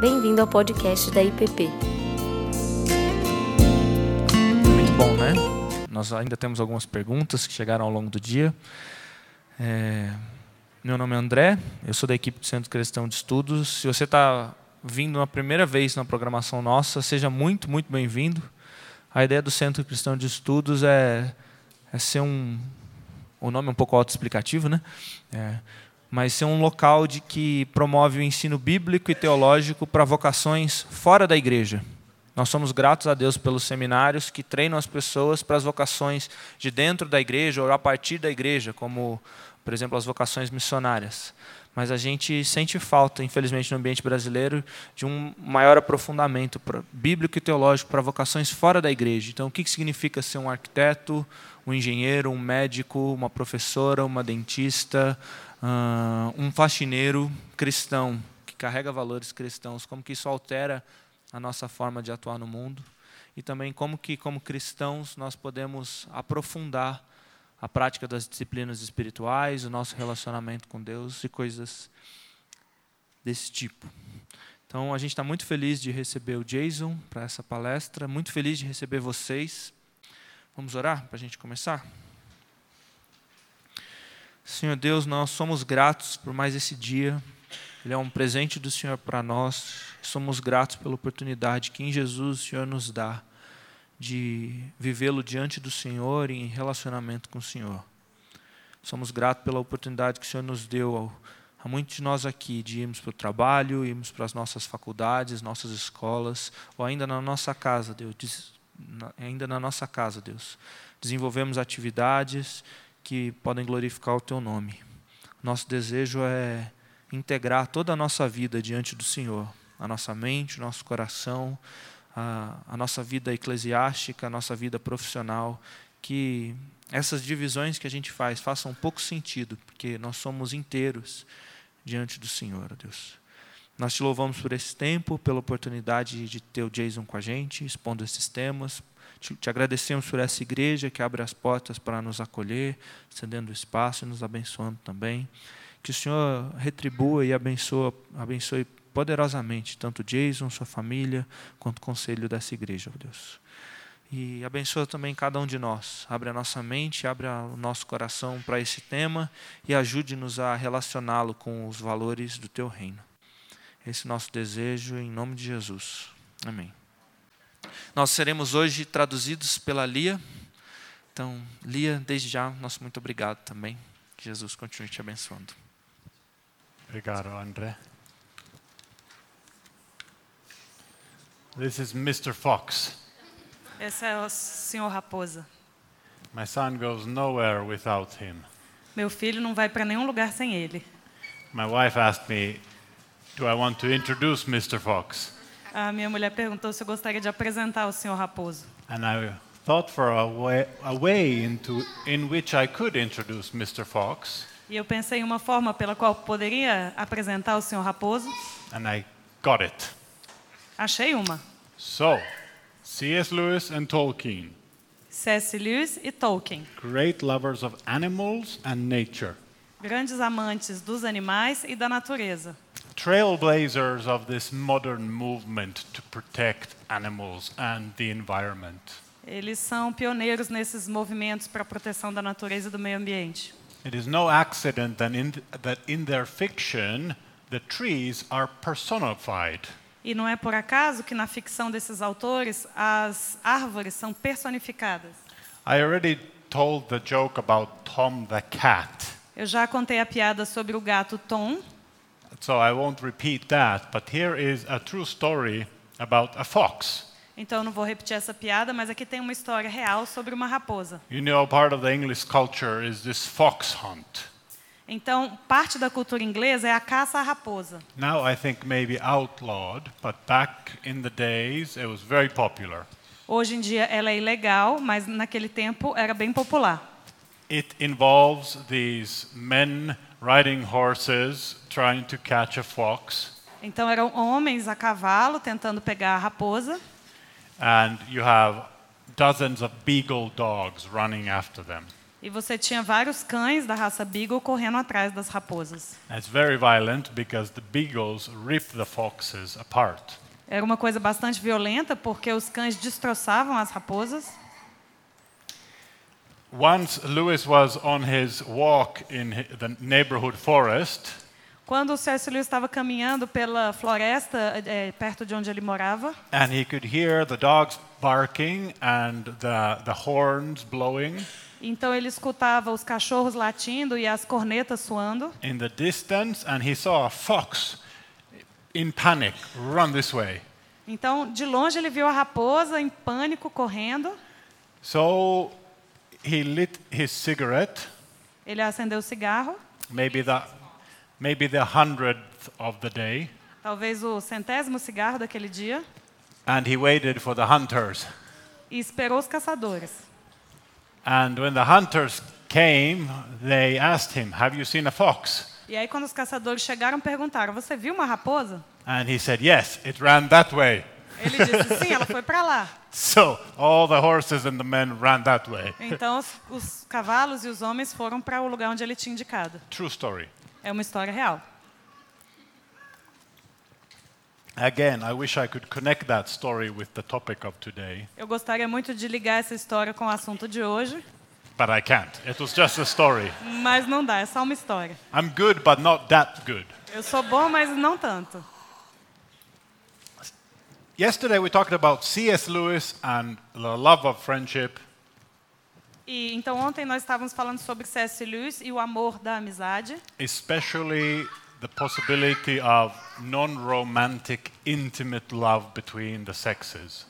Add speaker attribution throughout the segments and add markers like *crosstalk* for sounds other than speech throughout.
Speaker 1: Bem-vindo ao podcast da IPP.
Speaker 2: Muito bom, né? Nós ainda temos algumas perguntas que chegaram ao longo do dia. É, meu nome é André, eu sou da equipe do Centro Cristão de Estudos. Se você está vindo na primeira vez na programação nossa, seja muito, muito bem-vindo. A ideia do Centro Cristão de Estudos é, é ser um. O nome é um pouco autoexplicativo, né? É, mas ser um local de que promove o ensino bíblico e teológico para vocações fora da igreja. Nós somos gratos a Deus pelos seminários que treinam as pessoas para as vocações de dentro da igreja ou a partir da igreja, como, por exemplo, as vocações missionárias. Mas a gente sente falta, infelizmente, no ambiente brasileiro, de um maior aprofundamento bíblico e teológico para vocações fora da igreja. Então, o que significa ser um arquiteto, um engenheiro, um médico, uma professora, uma dentista, uh, um faxineiro cristão que carrega valores cristãos, como que isso altera a nossa forma de atuar no mundo e também como que como cristãos nós podemos aprofundar a prática das disciplinas espirituais, o nosso relacionamento com Deus e coisas desse tipo. Então a gente está muito feliz de receber o Jason para essa palestra, muito feliz de receber vocês. Vamos orar para a gente começar? Senhor Deus, nós somos gratos por mais esse dia. Ele é um presente do Senhor para nós. Somos gratos pela oportunidade que em Jesus o Senhor nos dá de vivê-lo diante do Senhor e em relacionamento com o Senhor. Somos gratos pela oportunidade que o Senhor nos deu a muitos de nós aqui de irmos para o trabalho, irmos para as nossas faculdades, nossas escolas, ou ainda na nossa casa, Deus, ainda na nossa casa, Deus. Desenvolvemos atividades que podem glorificar o Teu nome. Nosso desejo é integrar toda a nossa vida diante do Senhor, a nossa mente, o nosso coração, a, a nossa vida eclesiástica, a nossa vida profissional, que essas divisões que a gente faz façam pouco sentido, porque nós somos inteiros diante do Senhor, Deus. Nós te louvamos por esse tempo, pela oportunidade de ter o Jason com a gente, expondo esses temas. Te, te agradecemos por essa igreja que abre as portas para nos acolher, cedendo espaço e nos abençoando também. Que o Senhor retribua e abençoe, abençoe poderosamente, tanto Jason, sua família, quanto o conselho dessa igreja, ó Deus. E abençoa também cada um de nós. Abre a nossa mente, abre o nosso coração para esse tema e ajude-nos a relacioná-lo com os valores do teu reino. Esse é o nosso desejo em nome de Jesus. Amém. Nós seremos hoje traduzidos pela Lia. Então, Lia, desde já, nosso muito obrigado também. Que Jesus continue te abençoando.
Speaker 3: Obrigado, André. This is Mr. Fox.
Speaker 4: Esse é o senhor Raposa.
Speaker 3: My son goes nowhere without him.
Speaker 4: Meu filho não vai para nenhum lugar sem ele.
Speaker 3: My wife asked me, "Do I want to introduce Mr. Fox?"
Speaker 4: A minha mulher perguntou se eu gostaria de apresentar o senhor Raposo.
Speaker 3: And I thought for a way, a way into, in which I could introduce Mr. Fox.
Speaker 4: E eu pensei em uma forma pela qual poderia apresentar o senhor Raposo.
Speaker 3: And I got it.
Speaker 4: Achei uma.
Speaker 3: So, C.S. Lewis and Tolkien.
Speaker 4: C.S. Lewis e Tolkien.
Speaker 3: Great lovers of animals and nature.
Speaker 4: Grandes amantes dos animais e da natureza.
Speaker 3: Trailblazers of this modern movement to protect animals and the environment.
Speaker 4: Eles são pioneiros nesses movimentos para a proteção da natureza e do meio ambiente.
Speaker 3: It is no accident that in, that in their fiction the trees are personified.
Speaker 4: E não é por acaso que na ficção desses autores as árvores são personificadas.
Speaker 3: I already told the joke about Tom the cat.
Speaker 4: Eu já contei a piada sobre o gato Tom.
Speaker 3: So I won't repeat that, but here is a true story about a fox.
Speaker 4: Então não vou repetir essa piada, mas aqui tem uma história real sobre uma raposa.
Speaker 3: You know, part of the English culture is this fox hunt.
Speaker 4: Então, parte da cultura inglesa é a caça à raposa.
Speaker 3: Now I think maybe outlawed, but back in the days it was very popular.
Speaker 4: Hoje em dia ela é ilegal, mas naquele tempo era bem popular.
Speaker 3: It involves these men riding horses trying to catch a fox.
Speaker 4: Então eram homens a cavalo tentando pegar a raposa.
Speaker 3: And you have dozens of beagle dogs running after them.
Speaker 4: E você tinha vários cães da raça Beagle correndo atrás das raposas.
Speaker 3: It's very violent because the beagles rip the foxes apart.
Speaker 4: Era uma coisa bastante violenta porque os cães destroçavam as raposas.
Speaker 3: Once Lewis was on his walk in the neighborhood forest,
Speaker 4: Quando C.S. Lewis estava caminhando pela floresta eh, perto de onde ele morava,
Speaker 3: and he could hear the dogs barking and the, the horns blowing
Speaker 4: então ele escutava os cachorros latindo e as cornetas soando.
Speaker 3: in the distance, and he saw a fox in panic run this way.
Speaker 4: Então, de longe ele viu a raposa em pânico correndo.
Speaker 3: So he lit his cigarette,
Speaker 4: Ele acendeu o cigarro,
Speaker 3: maybe the, maybe the hundredth of the day,
Speaker 4: talvez o centésimo cigarro daquele dia,
Speaker 3: and he waited for the hunters.
Speaker 4: e esperou os caçadores.
Speaker 3: And when the hunters came, they asked him, Have you seen a fox?
Speaker 4: E aí, quando os caçadores chegaram, perguntaram: Você viu uma raposa?
Speaker 3: And he said, Yes, it ran that way.
Speaker 4: Ele disse: Sim, ela foi para lá.
Speaker 3: So all the horses and the men ran that way.
Speaker 4: Então, os, os cavalos e os homens foram para o lugar onde ele tinha indicado.
Speaker 3: True story.
Speaker 4: É uma história real.
Speaker 3: Again, I wish I could connect that story with the topic of today,
Speaker 4: Eu gostaria muito de ligar essa história com o assunto de hoje,
Speaker 3: but I can't. It was just a story.
Speaker 4: mas não dá, é só uma história.
Speaker 3: I'm good, but not that good.
Speaker 4: Eu sou bom, mas não tanto.
Speaker 3: Yesterday we talked about C.S. Lewis and the love of friendship.
Speaker 4: E então ontem nós estávamos falando sobre C.S. Lewis e o amor da amizade,
Speaker 3: especially the possibility of non-romantic, intimate love between the sexes.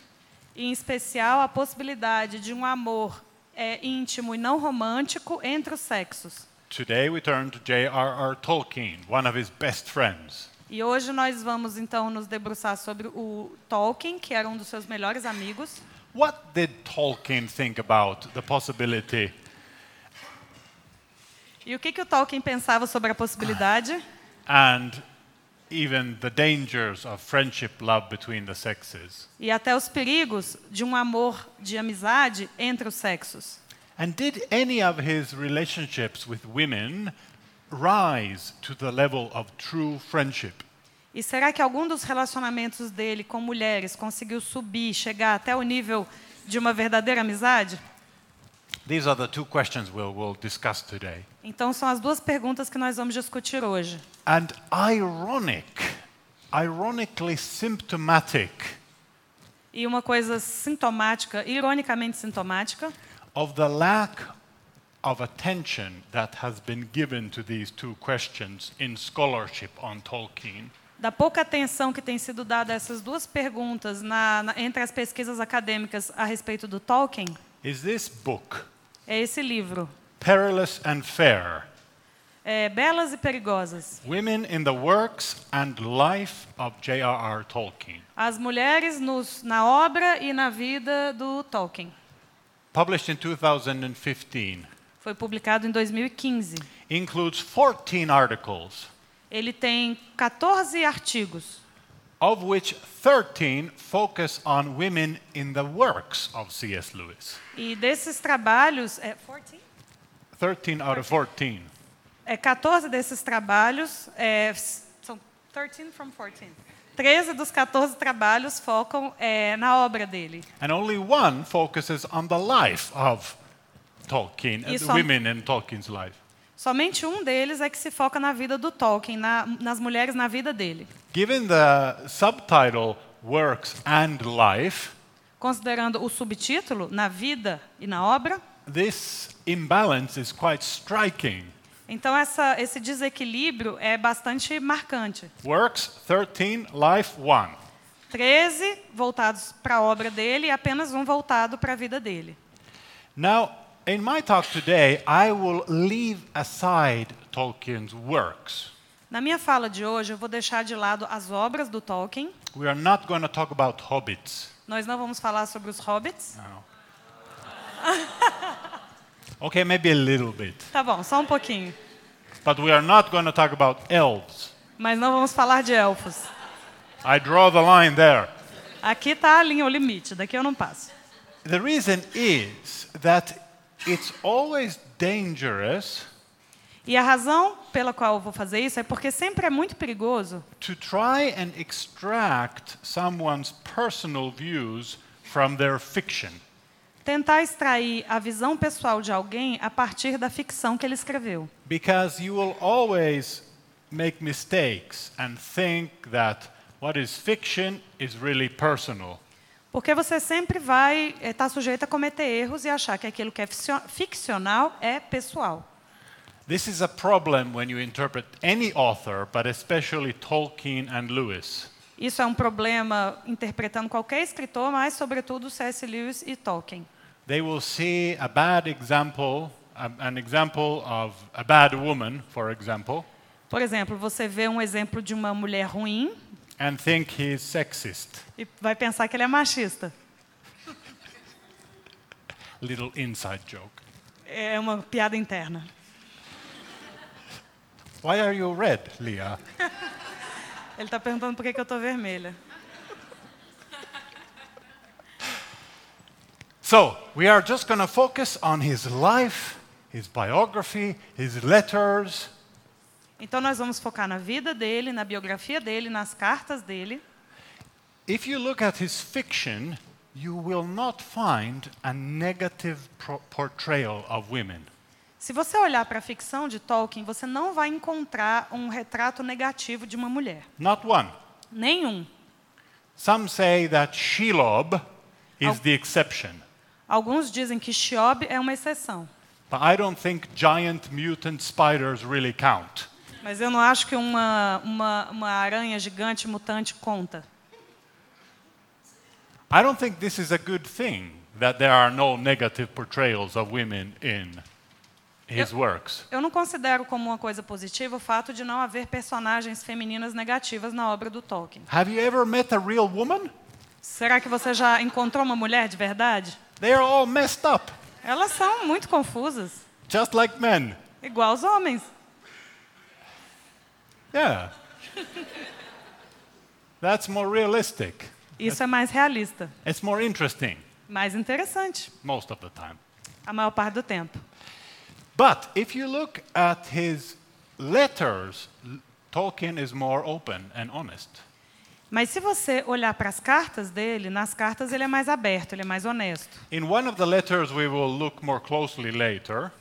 Speaker 4: em especial a possibilidade de um amor é, íntimo e não romântico entre os sexos.
Speaker 3: Today we turn to J.R.R. Tolkien, one of his best friends.
Speaker 4: E hoje nós vamos então nos debruçar sobre o Tolkien, que era um dos seus melhores amigos.
Speaker 3: What did Tolkien think about the possibility
Speaker 4: E o que, que o Tolkien pensava sobre a possibilidade
Speaker 3: and even the dangers of friendship love between the sexes?
Speaker 4: e até os perigos de um amor de amizade entre os sexos?
Speaker 3: And did any of his relationships with women rise to the level of true friendship?
Speaker 4: E será que algum dos relacionamentos dele com mulheres conseguiu subir, chegar até o nível de uma verdadeira amizade?
Speaker 3: These are the two questions we'll, we'll discuss today.
Speaker 4: Então são as duas perguntas que nós vamos discutir hoje.
Speaker 3: And ironic, ironically symptomatic
Speaker 4: E uma coisa sintomática, ironicamente sintomática,
Speaker 3: of the lack of attention that has been given to these two questions in scholarship on Tolkien
Speaker 4: da pouca atenção que tem sido dada a essas duas perguntas na, na, entre as pesquisas acadêmicas a respeito do Tolkien,
Speaker 3: is this book,
Speaker 4: é esse livro,
Speaker 3: Perilous and Fair
Speaker 4: é, Belas e Perigosas.
Speaker 3: Women in the Works and Life of J.R.R. Tolkien,
Speaker 4: As mulheres nos, na obra e na vida do Tolkien.
Speaker 3: published in 2015,
Speaker 4: Foi publicado em 2015.
Speaker 3: includes 14 articles,
Speaker 4: Ele tem 14 artigos,
Speaker 3: of which 13 focus on women in the works of C.S. Lewis.
Speaker 4: e desses trabalhos, é, 14?
Speaker 3: 13 out of 14.
Speaker 4: É, 14 desses trabalhos é, são 13 from 14. 13 dos 14 trabalhos focam é, na obra dele.
Speaker 3: And only one focuses on the life of Tolkien, and the women in Tolkien's life.
Speaker 4: Somente um deles é que se foca na vida do Tolkien, na, nas mulheres na vida dele.
Speaker 3: Given the subtitle Works and Life,
Speaker 4: Considerando o subtítulo, na vida e na obra,
Speaker 3: this imbalance is quite striking.
Speaker 4: então essa, esse desequilíbrio é bastante marcante.
Speaker 3: Works 13, life 1.
Speaker 4: 13 voltados para a obra dele e apenas um voltado para a vida dele.
Speaker 3: Now, in my talk today, I will leave aside Tolkien's works.
Speaker 4: Na minha fala de hoje, eu vou deixar de lado as obras do Tolkien.
Speaker 3: We are not going to talk about hobbits.
Speaker 4: Nós não vamos falar sobre os hobbits. *laughs*
Speaker 3: Okay, maybe a little bit.
Speaker 4: Tá bom, só um pouquinho.
Speaker 3: But we are not going to talk about elves.
Speaker 4: Mas não vamos falar de elfos.
Speaker 3: I draw the line there.
Speaker 4: Aqui está a linha, o limite. Daqui eu não passo.
Speaker 3: The reason is that it's always dangerous
Speaker 4: E a razão pela qual eu vou fazer isso é porque sempre é muito perigoso
Speaker 3: to try and extract someone's personal views from their fiction.
Speaker 4: tentar extrair a visão pessoal de alguém a partir da ficção que ele escreveu.
Speaker 3: Because you will always make mistakes and think that what is fiction is really personal.
Speaker 4: Porque você sempre vai estar sujeito a cometer erros e achar que aquilo que é ficcional é pessoal.
Speaker 3: This is a problem when you interpret any author, but especially Tolkien and Lewis.
Speaker 4: Isso é um problema interpretando qualquer escritor, mas sobretudo C.S. Lewis e Tolkien.
Speaker 3: They will see a bad example, an example of a bad woman, for example,
Speaker 4: Por exemplo, você vê um exemplo de uma mulher ruim
Speaker 3: and think he's sexist.
Speaker 4: e vai pensar que ele é machista.
Speaker 3: Little inside joke.
Speaker 4: É uma piada interna.
Speaker 3: Why are you red, Leah?
Speaker 4: Ele está perguntando por que, que eu estou vermelha.
Speaker 3: So, we are just going to focus on his life, his biography, his letters,
Speaker 4: Então nós vamos focar na vida dele, na biografia dele, nas cartas dele.
Speaker 3: If you look at his fiction, you will not find a negative portrayal of women.
Speaker 4: Se você olhar para a ficção de Tolkien, você não vai encontrar um retrato negativo de uma mulher.
Speaker 3: Not one.
Speaker 4: Nenhum.
Speaker 3: Some say that Shelob is
Speaker 4: Al-
Speaker 3: the exception.
Speaker 4: Alguns dizem que Xiob é uma exceção.
Speaker 3: But I don't think giant mutant spiders really count.
Speaker 4: Mas eu não acho que uma, uma, uma aranha gigante mutante conta.
Speaker 3: I don't think this is a good thing that there are no negative portrayals of women in his works.
Speaker 4: Eu não considero como uma coisa positiva o fato de não haver personagens femininas negativas na obra do Tolkien.
Speaker 3: Have you ever met a real woman?
Speaker 4: Será que você já encontrou uma mulher de verdade?
Speaker 3: They are all messed up,
Speaker 4: Elas são muito confusas,
Speaker 3: just like men.
Speaker 4: igual os homens.
Speaker 3: Yeah. That's more realistic.
Speaker 4: Isso é mais realista,
Speaker 3: It's more interesting
Speaker 4: mais interessante,
Speaker 3: most of the time.
Speaker 4: a maior parte do tempo.
Speaker 3: But if you look at his letters, Tolkien is more open and honest.
Speaker 4: Mas se você olhar para as cartas dele, nas cartas ele é mais aberto, ele é mais honesto.
Speaker 3: In one of the letters we will look more closely later,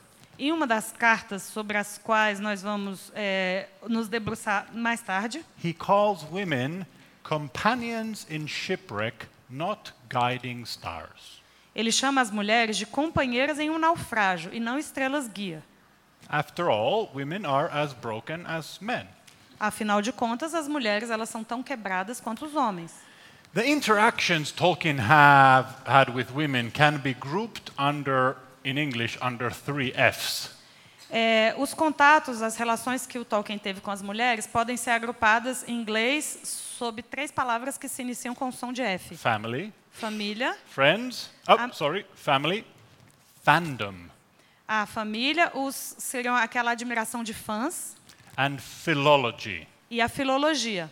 Speaker 4: Em uma das cartas sobre as quais nós vamos eh, nos debruçar mais tarde,
Speaker 3: he calls women companions in shipwreck, not guiding stars.
Speaker 4: ele chama as mulheres de companheiras em um naufrágio e não estrelas guia.
Speaker 3: After all, women are as broken as men.
Speaker 4: Afinal de contas, as mulheres elas são tão quebradas quanto os homens.
Speaker 3: The interactions Tolkien have had with women can be grouped under, in English, under three Fs.
Speaker 4: É, os contatos, as relações que o Tolkien teve com as mulheres podem ser agrupadas em inglês sob três palavras que se iniciam com o som de F:
Speaker 3: Family,
Speaker 4: família,
Speaker 3: friends, oh,
Speaker 4: Um,
Speaker 3: sorry, family, fandom,
Speaker 4: a família, os seriam aquela admiração de fãs.
Speaker 3: And philology,
Speaker 4: e a filologia,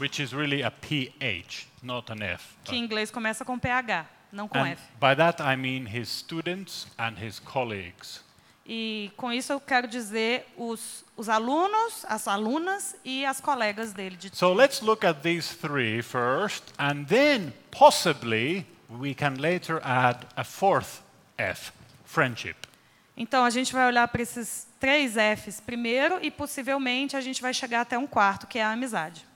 Speaker 3: which is really a PH, not an F.
Speaker 4: que em inglês começa com PH, não com
Speaker 3: And
Speaker 4: F.
Speaker 3: by that I mean his students and his colleagues.
Speaker 4: E com isso eu quero dizer os, os alunos, as alunas e as colegas dele de
Speaker 3: So let's look at these three first, and then possibly we can later add a fourth F, friendship.
Speaker 4: Então, a gente vai olhar para esses três Fs primeiro e possivelmente a gente vai chegar até um quarto, que é a amizade.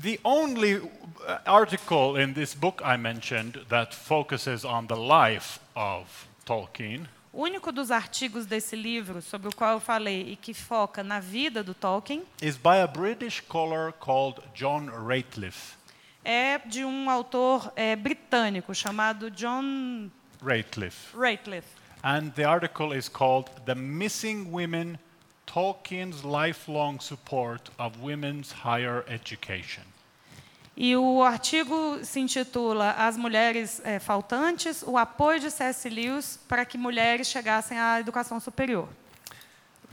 Speaker 3: The only uh, article in this book I mentioned that focuses on the life of Tolkien
Speaker 4: O único dos artigos desse livro sobre o qual eu falei e que foca na vida do Tolkien
Speaker 3: is by a British scholar called John Rateliff.
Speaker 4: é de um autor é, britânico chamado John
Speaker 3: Rateliff.
Speaker 4: Rateliff.
Speaker 3: And the article is called The Missing Women Tolkien's Lifelong Support of Women's Higher Education.
Speaker 4: E o artigo se intitula As Mulheres é, Faltantes, o apoio de C.S. Lewis para que mulheres chegassem à educação superior.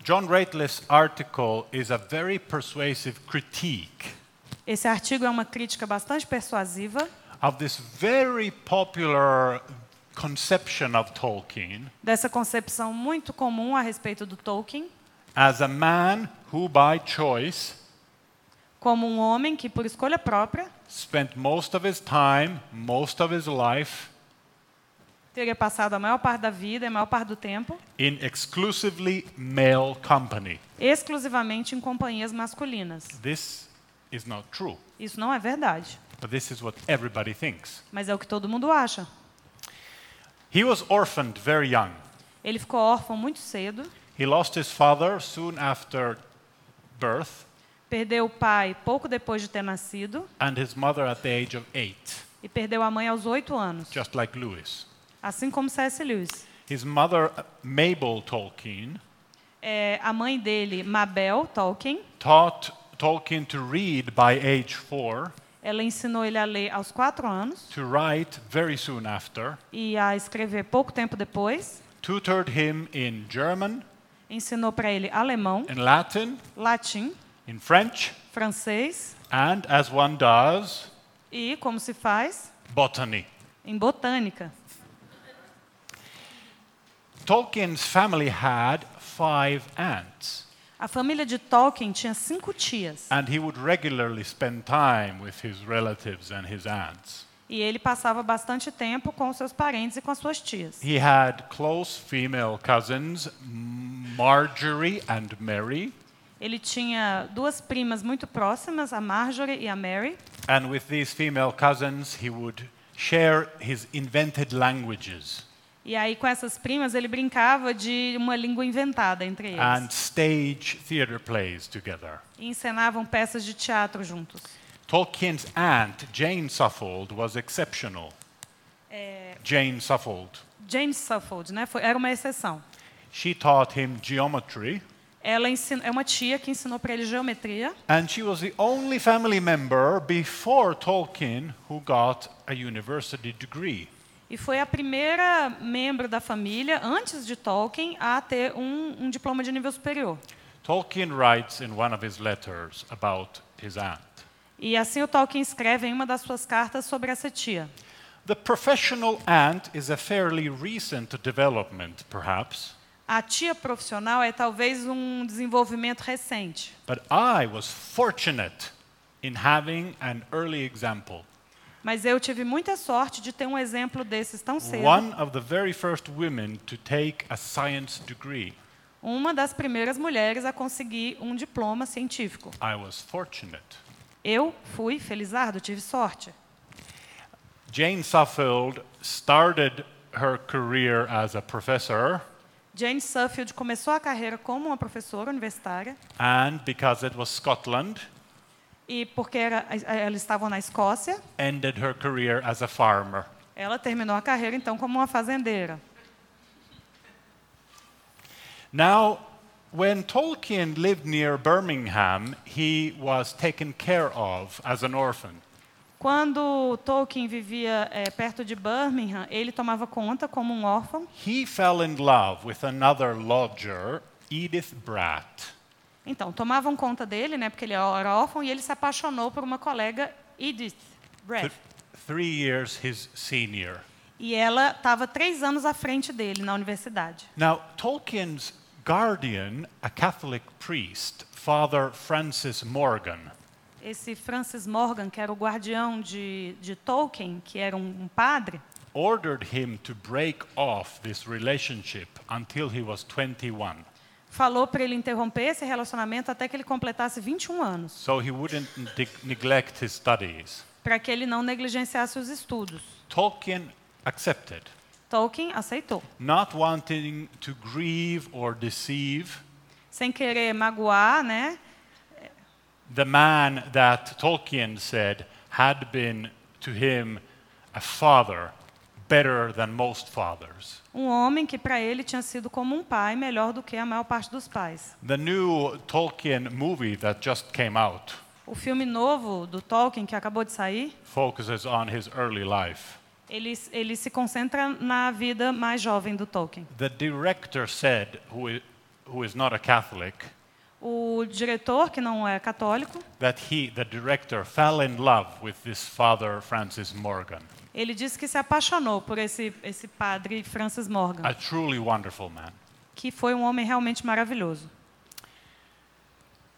Speaker 3: John Rateliff's article is a very persuasive critique
Speaker 4: Esse artigo é uma crítica bastante persuasiva
Speaker 3: of this very popular conception of Tolkien
Speaker 4: dessa concepção muito comum a respeito do Tolkien,
Speaker 3: as a man who, by choice,
Speaker 4: como um homem que, por escolha própria,
Speaker 3: spent most of his time, most of his life
Speaker 4: teria passado a maior parte da vida e a maior parte do tempo
Speaker 3: in exclusively male company.
Speaker 4: exclusivamente em companhias masculinas.
Speaker 3: This is not true,
Speaker 4: Isso não é verdade,
Speaker 3: but this is what everybody thinks.
Speaker 4: mas é o que todo mundo acha.
Speaker 3: He was orphaned very young.
Speaker 4: Ele ficou órfão muito cedo,
Speaker 3: He lost his father soon after birth
Speaker 4: perdeu o pai pouco depois de ter nascido
Speaker 3: and his mother at the age of eight,
Speaker 4: e perdeu a mãe aos oito anos,
Speaker 3: just like Lewis.
Speaker 4: assim como C.S. Lewis.
Speaker 3: His mother, Mabel Tolkien,
Speaker 4: É, a mãe dele, Mabel Tolkien,
Speaker 3: taught Tolkien to read by age four,
Speaker 4: ela ensinou ele a ler aos quatro anos
Speaker 3: to write very soon after,
Speaker 4: e a escrever pouco tempo depois.
Speaker 3: tutored him in German,
Speaker 4: Ensinou para ele alemão,
Speaker 3: in Latin,
Speaker 4: latim,
Speaker 3: in French,
Speaker 4: francês
Speaker 3: and, as one does,
Speaker 4: e, como se faz,
Speaker 3: botany.
Speaker 4: em botânica.
Speaker 3: Tolkien's family had five aunts,
Speaker 4: A família de Tolkien tinha cinco tias
Speaker 3: and he would regularly spend time with his relatives and his aunts.
Speaker 4: E ele passava bastante tempo com seus parentes e com as suas tias.
Speaker 3: He had close female cousins, Marjorie and Mary,
Speaker 4: Ele tinha duas primas muito próximas, a Marjorie e a Mary,
Speaker 3: and with these female cousins, he would share his invented languages
Speaker 4: e aí com essas primas ele brincava de uma língua inventada entre eles.
Speaker 3: and stage theater plays together.
Speaker 4: E encenavam peças de teatro juntos.
Speaker 3: Tolkien's aunt, Jane Suffold, was exceptional. Jane Suffold.
Speaker 4: Jane Suffold, né, foi, era uma exceção.
Speaker 3: She taught him geometry,
Speaker 4: Ela ensin- é uma tia que ensinou para ele geometria
Speaker 3: and she was the only family member before Tolkien who got a university degree.
Speaker 4: e foi a primeira membro da família, antes de Tolkien, a ter um, um diploma de nível superior.
Speaker 3: Tolkien writes in one of his letters about his aunt.
Speaker 4: E assim o Tolkien escreve em uma das suas cartas sobre essa tia.
Speaker 3: The professional aunt is a fairly recent development, perhaps,
Speaker 4: A tia profissional é talvez um desenvolvimento recente,
Speaker 3: but I was fortunate in having an early example.
Speaker 4: mas eu tive muita sorte de ter um exemplo desses tão cedo.
Speaker 3: One of the very first women to take a science degree.
Speaker 4: Uma das primeiras mulheres a conseguir um diploma científico.
Speaker 3: I was fortunate.
Speaker 4: Eu fui felizardo, tive sorte.
Speaker 3: Jane Suffield started her career as a professor,
Speaker 4: Jane Suffield começou a carreira como uma professora universitária
Speaker 3: and because it was Scotland,
Speaker 4: e porque era, elas estavam na Escócia,
Speaker 3: ended her career as a farmer.
Speaker 4: ela terminou a carreira então como uma fazendeira.
Speaker 3: Now, when Tolkien lived near Birmingham, he was taken care of as an orphan.
Speaker 4: Quando Tolkien vivia eh, perto de Birmingham, ele tomava conta como um órfão.
Speaker 3: He fell in love with another lodger, Edith Bratt.
Speaker 4: Então, tomavam conta dele, né, porque ele era órfão, e ele se apaixonou por uma colega, Edith Brett.
Speaker 3: th- three years his senior.
Speaker 4: E ela estava três anos à frente dele na universidade.
Speaker 3: Now, Tolkien's guardian, a Catholic priest, Father Francis Morgan,
Speaker 4: Esse Francis Morgan, que era o guardião de, de Tolkien, que era um, um padre,
Speaker 3: ordered him to break off this relationship until he was 21,
Speaker 4: falou para ele interromper esse relacionamento até que ele completasse 21 anos,
Speaker 3: so he wouldn't neg- neglect his studies.
Speaker 4: para que ele não negligenciasse os estudos.
Speaker 3: Tolkien accepted,
Speaker 4: Tolkien aceitou,
Speaker 3: not wanting to grieve or deceive
Speaker 4: sem querer magoar, né?
Speaker 3: the man that Tolkien said had been to him a father better than most fathers.
Speaker 4: Um homem que para ele tinha sido como um pai, melhor do que a maior parte dos pais.
Speaker 3: The new Tolkien movie that just came out
Speaker 4: O filme novo do Tolkien, que acabou de sair,
Speaker 3: focuses on his early life.
Speaker 4: Ele, ele se concentra na vida mais jovem do Tolkien.
Speaker 3: The director said, who is, who is not a Catholic,
Speaker 4: O diretor, que não é católico,
Speaker 3: that he, the director, fell in love with this father, Francis Morgan,
Speaker 4: ele disse que se apaixonou por esse, esse padre Francis Morgan,
Speaker 3: a truly wonderful man.
Speaker 4: que foi um homem realmente maravilhoso.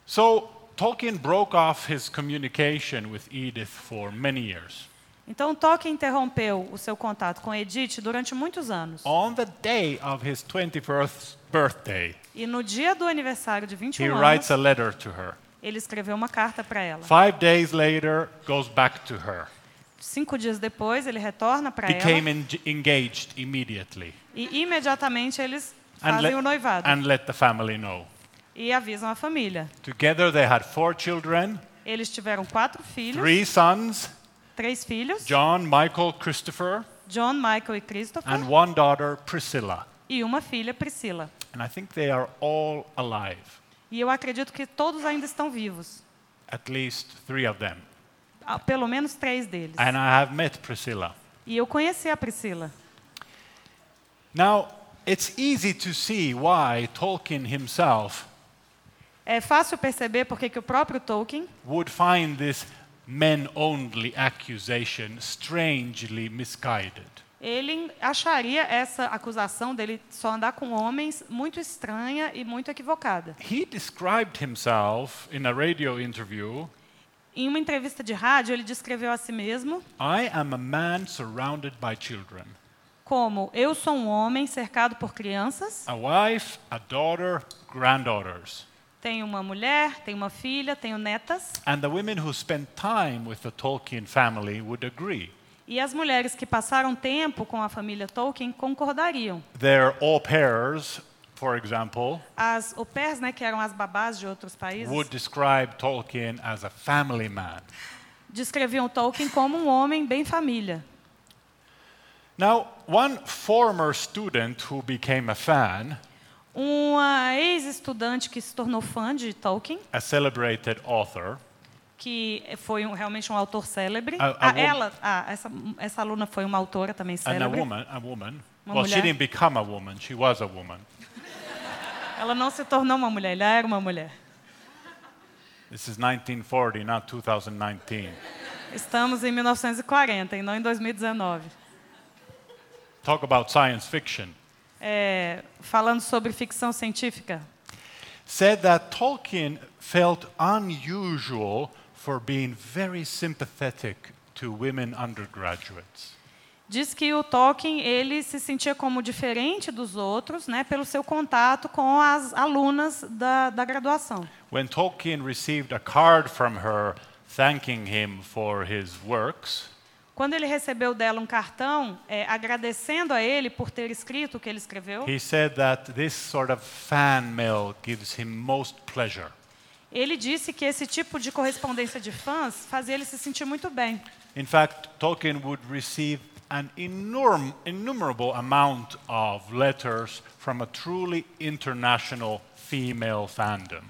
Speaker 3: So Tolkien broke off his communication with Edith for many years.
Speaker 4: Então Tolkien interrompeu o seu contato com Edith durante muitos anos.
Speaker 3: On the day of his 21st birthday,
Speaker 4: E no dia do aniversário de
Speaker 3: he
Speaker 4: 21
Speaker 3: writes
Speaker 4: anos,
Speaker 3: a letter to her.
Speaker 4: ele escreveu uma carta para ela.
Speaker 3: Five days later, goes back to her.
Speaker 4: Cinco dias depois, ele retorna para
Speaker 3: Became
Speaker 4: ela
Speaker 3: en- engaged immediately
Speaker 4: e imediatamente eles
Speaker 3: and,
Speaker 4: fazem
Speaker 3: let-
Speaker 4: o noivado
Speaker 3: and let the family know.
Speaker 4: e avisam a família.
Speaker 3: Together, they had four children
Speaker 4: Eles tiveram quatro filhos,
Speaker 3: three sons
Speaker 4: três filhos,
Speaker 3: John, Michael, Christopher,
Speaker 4: John, Michael e Christopher,
Speaker 3: and one daughter, Priscilla.
Speaker 4: e uma filha, Priscila.
Speaker 3: And I think they are all alive,
Speaker 4: E eu acredito que todos ainda estão vivos,
Speaker 3: at least three of them.
Speaker 4: Ah, pelo menos três deles.
Speaker 3: And I have met Priscilla.
Speaker 4: E eu conheci a Priscila.
Speaker 3: Now, it's easy to see why Tolkien himself
Speaker 4: É fácil perceber porque que o próprio Tolkien
Speaker 3: would find this men only accusation strangely misguided.
Speaker 4: ele acharia essa acusação dele só andar com homens muito estranha e muito equivocada.
Speaker 3: He described himself in a radio interview
Speaker 4: Em uma entrevista de rádio, ele descreveu a si mesmo
Speaker 3: I am a man surrounded by children,
Speaker 4: como: Eu sou um homem cercado por crianças,
Speaker 3: a wife, a daughter, granddaughters.
Speaker 4: Tenho uma mulher, tenho uma filha, tenho netas,
Speaker 3: And the women who spent time with the Tolkien family would agree.
Speaker 4: e as mulheres que passaram tempo com a família Tolkien concordariam.
Speaker 3: Their au pairs, for example,
Speaker 4: As au pairs, né, que eram as babás de outros países,
Speaker 3: would describe Tolkien as a family man.
Speaker 4: descreviam Tolkien como um homem bem família.
Speaker 3: Now, one former student who became a fan,
Speaker 4: Uma ex-estudante que se tornou fã de Tolkien,
Speaker 3: a celebrated author,
Speaker 4: que foi um- realmente um autor célebre.
Speaker 3: A- a
Speaker 4: Ah, ela, ah, essa, essa aluna foi uma autora também
Speaker 3: and a
Speaker 4: célebre.
Speaker 3: woman, a woman.
Speaker 4: Uma
Speaker 3: well, she
Speaker 4: mulher.
Speaker 3: didn't become a woman; she was a woman.
Speaker 4: Ela não se tornou uma mulher, ela era uma mulher.
Speaker 3: This is 1940, not 2019.
Speaker 4: Estamos em 1940 e não em 2019.
Speaker 3: Talk about science fiction.
Speaker 4: É, falando sobre ficção científica,
Speaker 3: Said that Tolkien felt unusual for being very sympathetic to women undergraduates.
Speaker 4: diz que o Tolkien ele se sentia como diferente dos outros, né, pelo seu contato com as alunas da, da graduação.
Speaker 3: When Tolkien received a card from her thanking him for his works,
Speaker 4: Quando ele recebeu dela um cartão é, agradecendo a ele por ter escrito o que ele escreveu,
Speaker 3: he said that this sort of fan mail gives him most pleasure.
Speaker 4: ele disse que esse tipo de correspondência de fãs fazia ele se sentir muito bem.
Speaker 3: In fact, Tolkien would receive an enorm- innumerable amount of letters from a truly international female fandom.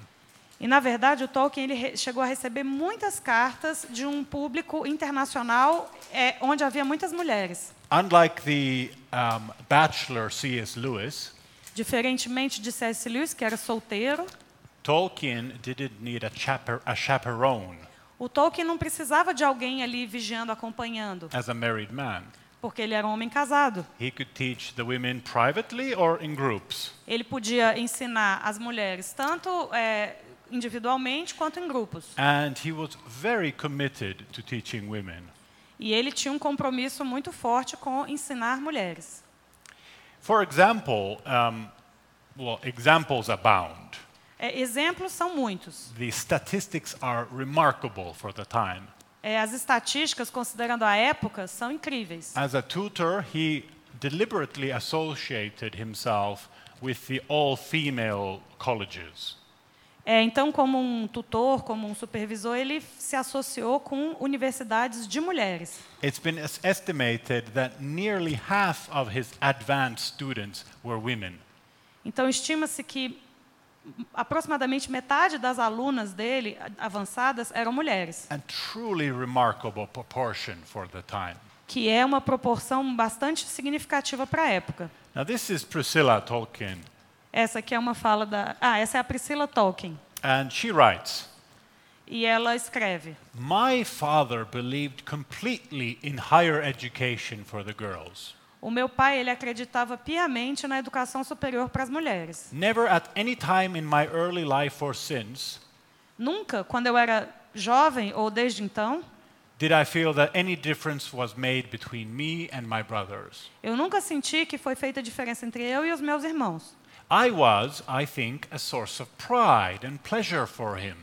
Speaker 4: E, na verdade, o Tolkien ele chegou a receber muitas cartas de um público internacional é, onde havia muitas mulheres.
Speaker 3: Unlike the um, bachelor C.S. Lewis,
Speaker 4: Diferentemente de C.S. Lewis, que era solteiro,
Speaker 3: Tolkien didn't need a, chaper- a chaperone
Speaker 4: o Tolkien não precisava de alguém ali vigiando, acompanhando,
Speaker 3: as a married man.
Speaker 4: porque ele era um homem casado.
Speaker 3: He could teach the women privately or in groups.
Speaker 4: Ele podia ensinar as mulheres tanto é, individualmente quanto em grupos.
Speaker 3: And he was very committed to teaching women.
Speaker 4: E ele tinha um compromisso muito forte com ensinar mulheres.
Speaker 3: For example, um, well, examples abound.
Speaker 4: É, exemplos são muitos.
Speaker 3: The statistics are remarkable for the time.
Speaker 4: É, as estatísticas, considerando a época, são incríveis.
Speaker 3: As a tutor, he deliberately associated himself with the all female colleges.
Speaker 4: É, então, como um tutor, como um supervisor, ele se associou com universidades de mulheres.
Speaker 3: It's been es- estimated that nearly half of his advanced students were women.
Speaker 4: Então, estima-se que aproximadamente metade das alunas dele, avançadas, eram mulheres,
Speaker 3: truly remarkable proportion for the time.
Speaker 4: que é uma proporção bastante significativa para a época.
Speaker 3: Now, this is Priscilla Tolkien.
Speaker 4: Essa aqui é uma fala da. Ah, essa é a Priscila Tolkien.
Speaker 3: And she writes
Speaker 4: E ela escreve:
Speaker 3: My father believed completely in higher education for the girls.
Speaker 4: O meu pai ele acreditava piamente na educação superior para as mulheres.
Speaker 3: Never at any time in my early life or since
Speaker 4: Nunca, quando eu era jovem ou desde então,
Speaker 3: did I feel that any difference was made between me and my brothers.
Speaker 4: eu nunca senti que foi feita diferença entre eu e os meus irmãos.
Speaker 3: I was, I think, a source of pride and pleasure for him.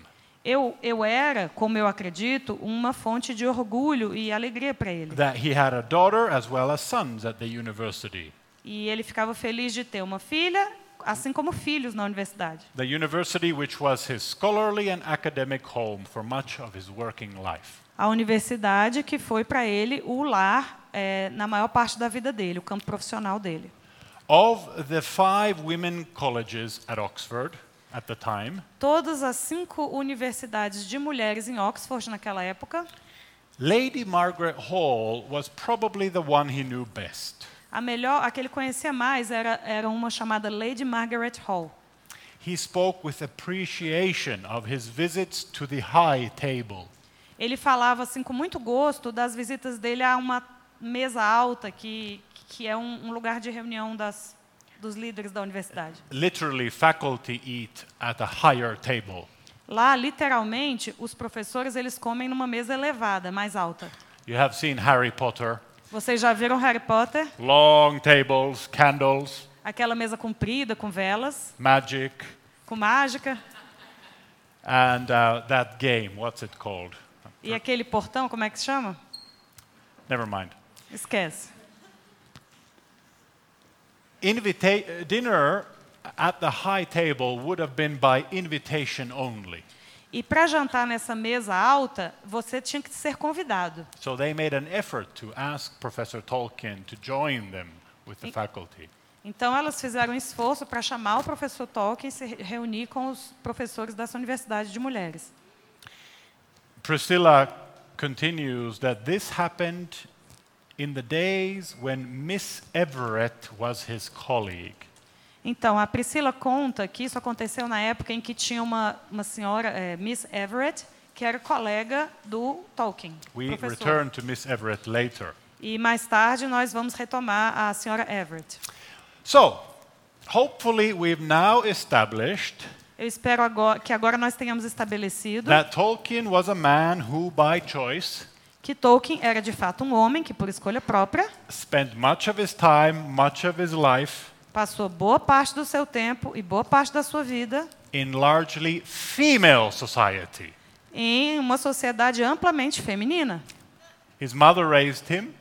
Speaker 4: Eu, eu era, como eu acredito, uma fonte de orgulho e alegria para ele.
Speaker 3: That he had a daughter as well as sons at the university.
Speaker 4: E ele ficava feliz de ter uma filha, assim como filhos na universidade.
Speaker 3: The university, which was his scholarly and academic home for much of his working life.
Speaker 4: A universidade que foi para ele o lar eh, na maior parte da vida dele, o campo profissional dele.
Speaker 3: Of the five women colleges at Oxford at the time,
Speaker 4: Todas as cinco universidades de mulheres em Oxford naquela época,
Speaker 3: Lady Margaret Hall was probably the one he knew best.
Speaker 4: a melhor, a que ele conhecia mais era, era uma chamada Lady Margaret Hall.
Speaker 3: He spoke with appreciation of his visits to the high table.
Speaker 4: Ele falava assim com muito gosto das visitas dele a uma mesa alta que que é um, um lugar de reunião das, dos líderes da universidade.
Speaker 3: Literally, faculty eat at a higher table.
Speaker 4: Lá, literalmente, os professores eles comem numa mesa elevada, mais alta.
Speaker 3: You have seen Harry Potter.
Speaker 4: Vocês já viram Harry Potter?
Speaker 3: Long tables, candles,
Speaker 4: Aquela mesa comprida com velas,
Speaker 3: magic,
Speaker 4: com mágica
Speaker 3: and uh, that game. What's it called?
Speaker 4: e aquele portão, como é que se chama?
Speaker 3: Never mind.
Speaker 4: Esquece.
Speaker 3: Invita- dinner at the high table would have been by invitation only.
Speaker 4: E para jantar nessa mesa alta, você tinha que ser convidado.
Speaker 3: So they made an effort to ask Professor Tolkien to join them with the faculty.
Speaker 4: Então elas fizeram um esforço para chamar o professor Tolkien e se reunir com os professores dessa universidade de mulheres.
Speaker 3: Priscilla continues that this happened in the days when Miss Everett was his colleague.
Speaker 4: Então, a Priscila conta que isso aconteceu na época em que tinha uma, uma senhora, eh, Miss Everett, que era colega do Tolkien,
Speaker 3: We
Speaker 4: professor.
Speaker 3: return to Miss Everett later.
Speaker 4: E mais tarde nós vamos retomar a senhora Everett.
Speaker 3: So, hopefully, we've now established
Speaker 4: Eu espero agora, que agora nós tenhamos estabelecido
Speaker 3: that Tolkien was a man who, by choice,
Speaker 4: que Tolkien era de fato um homem que, por escolha própria,
Speaker 3: spent much of his time, much of his life
Speaker 4: passou boa parte do seu tempo e boa parte da sua vida
Speaker 3: in largely female society.
Speaker 4: em uma sociedade amplamente feminina.
Speaker 3: His mother raised him,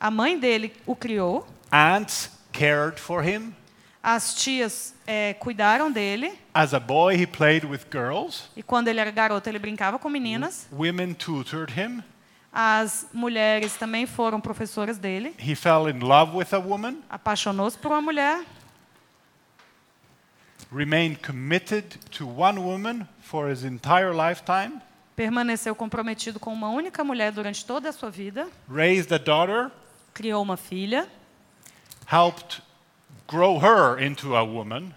Speaker 4: A mãe dele o criou,
Speaker 3: aunts cared for him.
Speaker 4: as tias eh, cuidaram dele,
Speaker 3: As a boy, he played with girls.
Speaker 4: e quando ele era garoto ele brincava com meninas.
Speaker 3: Women tutored him.
Speaker 4: As mulheres também foram professoras dele.
Speaker 3: He fell in love with a woman,
Speaker 4: Apaixonou-se por uma mulher,
Speaker 3: remained committed to one woman for his entire lifetime,
Speaker 4: permaneceu comprometido com uma única mulher durante toda a sua vida,
Speaker 3: raised a daughter,
Speaker 4: criou uma filha,
Speaker 3: helped grow her into a woman,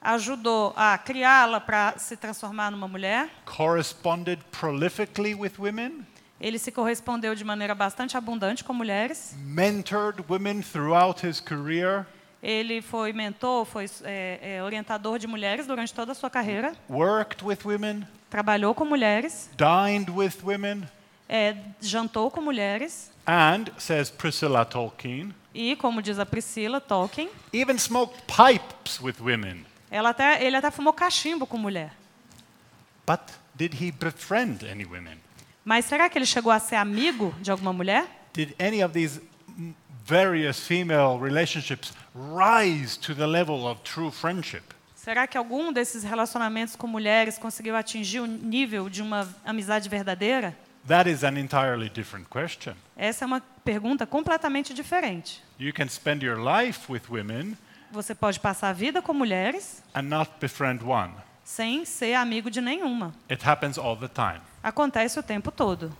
Speaker 4: ajudou a criá-la para se transformar numa mulher.
Speaker 3: corresponded prolifically with women,
Speaker 4: Ele se correspondeu de maneira bastante abundante com mulheres.
Speaker 3: mentored women throughout his career,
Speaker 4: Ele foi mentor, foi é, é, orientador de mulheres durante toda a sua carreira.
Speaker 3: worked with women,
Speaker 4: Trabalhou com mulheres,
Speaker 3: dined with women,
Speaker 4: é, jantou com mulheres
Speaker 3: and, says Priscilla Tolkien,
Speaker 4: e, como diz a Priscila Tolkien,
Speaker 3: even smoked pipes with women.
Speaker 4: ela até, ele até fumou cachimbo com mulher.
Speaker 3: But did he befriend any women?
Speaker 4: Mas será que ele chegou a ser amigo de alguma mulher?
Speaker 3: Did any of these various female relationships rise to the level of true friendship?
Speaker 4: Será que algum desses relacionamentos com mulheres conseguiu atingir o nível de uma amizade verdadeira?
Speaker 3: That is an entirely different question.
Speaker 4: Essa é uma pergunta completamente diferente.
Speaker 3: You can spend your life with women
Speaker 4: Você pode passar a vida com mulheres
Speaker 3: and not befriend one.
Speaker 4: sem ser amigo de nenhuma.
Speaker 3: It happens all the time.
Speaker 4: Acontece o tempo todo.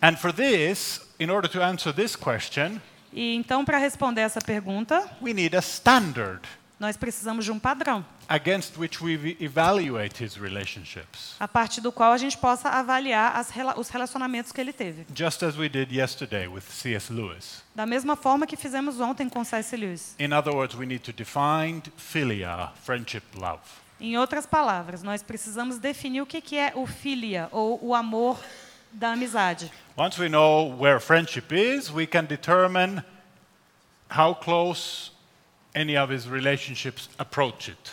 Speaker 3: And for this, in order to answer this question,
Speaker 4: E então, para responder essa pergunta,
Speaker 3: we need a standard.
Speaker 4: Nós precisamos de um padrão,
Speaker 3: against which we evaluate his relationships.
Speaker 4: a partir do qual a gente possa avaliar as os relacionamentos que ele teve.
Speaker 3: Just as we did yesterday with C.S. Lewis.
Speaker 4: Da mesma forma que fizemos ontem com C.S. Lewis.
Speaker 3: In other words, we need to define philia, friendship, love.
Speaker 4: Em outras palavras, nós precisamos definir o que é o filia, ou o amor da amizade.
Speaker 3: Once we know where friendship is, we can determine how close any of his relationships approach it.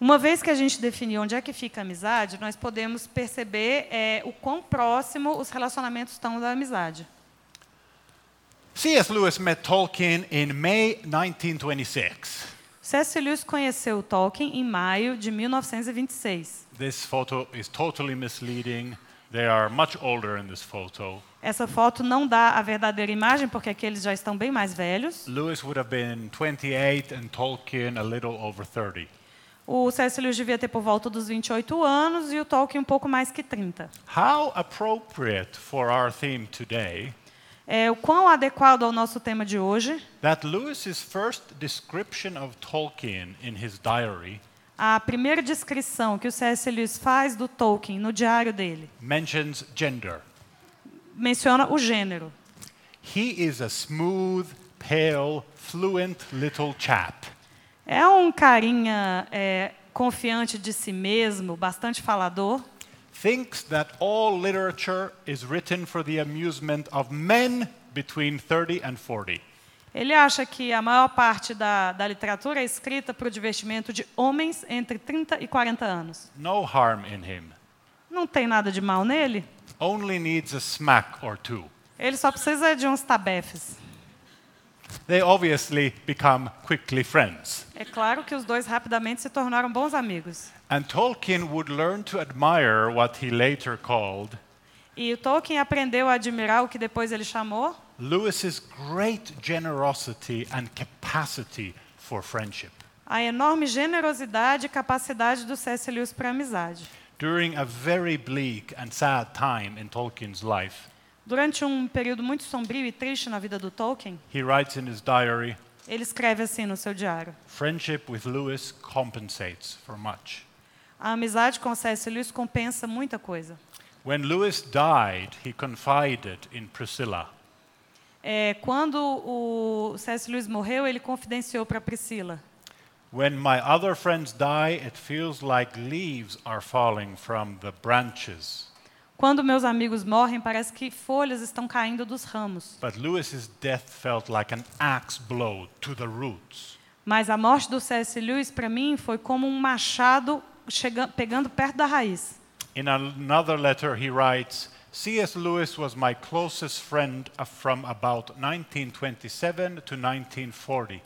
Speaker 4: Uma vez que a gente definiu onde é que fica a amizade, nós podemos perceber é, o quão próximo os relacionamentos estão da amizade.
Speaker 3: C.S. Lewis met Tolkien in May 1926.
Speaker 4: C.S. Lewis conheceu Tolkien em maio de 1926.
Speaker 3: This photo is totally misleading. They are much older in this photo.
Speaker 4: Essa foto não dá a verdadeira imagem, porque aqueles já estão bem mais velhos.
Speaker 3: Lewis would have been 28 and Tolkien a little over 30.
Speaker 4: O C.S. Lewis devia ter por volta dos 28 anos e o Tolkien um pouco mais que 30.
Speaker 3: How appropriate for our theme today
Speaker 4: É, o quão adequado ao nosso tema de hoje,
Speaker 3: that Lewis's first description of Tolkien in his diary
Speaker 4: a primeira descrição que o C.S. Lewis faz do Tolkien no diário dele
Speaker 3: mentions gender.
Speaker 4: menciona o gênero.
Speaker 3: He is a smooth, pale, fluent little chap.
Speaker 4: É um carinha é, confiante de si mesmo, bastante falador.
Speaker 3: Thinks that all literature is written for the amusement of men between 30 and 40.
Speaker 4: Ele acha que a maior parte da, da literatura é escrita para o divertimento de homens entre 30 e 40 anos.
Speaker 3: No harm in him.
Speaker 4: Não tem nada de mal nele.
Speaker 3: Only needs a smack or two.
Speaker 4: Ele só precisa de uns tabefes.
Speaker 3: They obviously become quickly friends.
Speaker 4: É claro que os dois rapidamente se tornaram bons amigos.
Speaker 3: And Tolkien would learn to admire what he later called
Speaker 4: E o Tolkien aprendeu a admirar o que depois ele chamou
Speaker 3: Lewis's great generosity and capacity for friendship.
Speaker 4: a enorme generosidade e capacidade do C.S. Lewis para amizade.
Speaker 3: During a very bleak and sad time in Tolkien's life,
Speaker 4: Durante um período muito sombrio e triste na vida do Tolkien,
Speaker 3: he writes in his diary
Speaker 4: ele escreve assim no seu diário:
Speaker 3: Friendship with Lewis compensates for much.
Speaker 4: A amizade com C.S. Lewis compensa muita coisa.
Speaker 3: When Lewis died, he confided in Priscilla.
Speaker 4: É, quando o C.S. Lewis morreu, ele confidenciou para Priscila:
Speaker 3: When my other friends die, it feels like leaves are falling from the branches.
Speaker 4: Quando meus amigos morrem, parece que folhas estão caindo dos ramos.
Speaker 3: But Lewis's death felt like an axe blow to the roots.
Speaker 4: Mas a morte do C.S. Lewis, para mim, foi como um machado chegando, pegando perto da raiz.
Speaker 3: In another letter, he writes C.S. Lewis was my closest friend from about 1927 to 1940.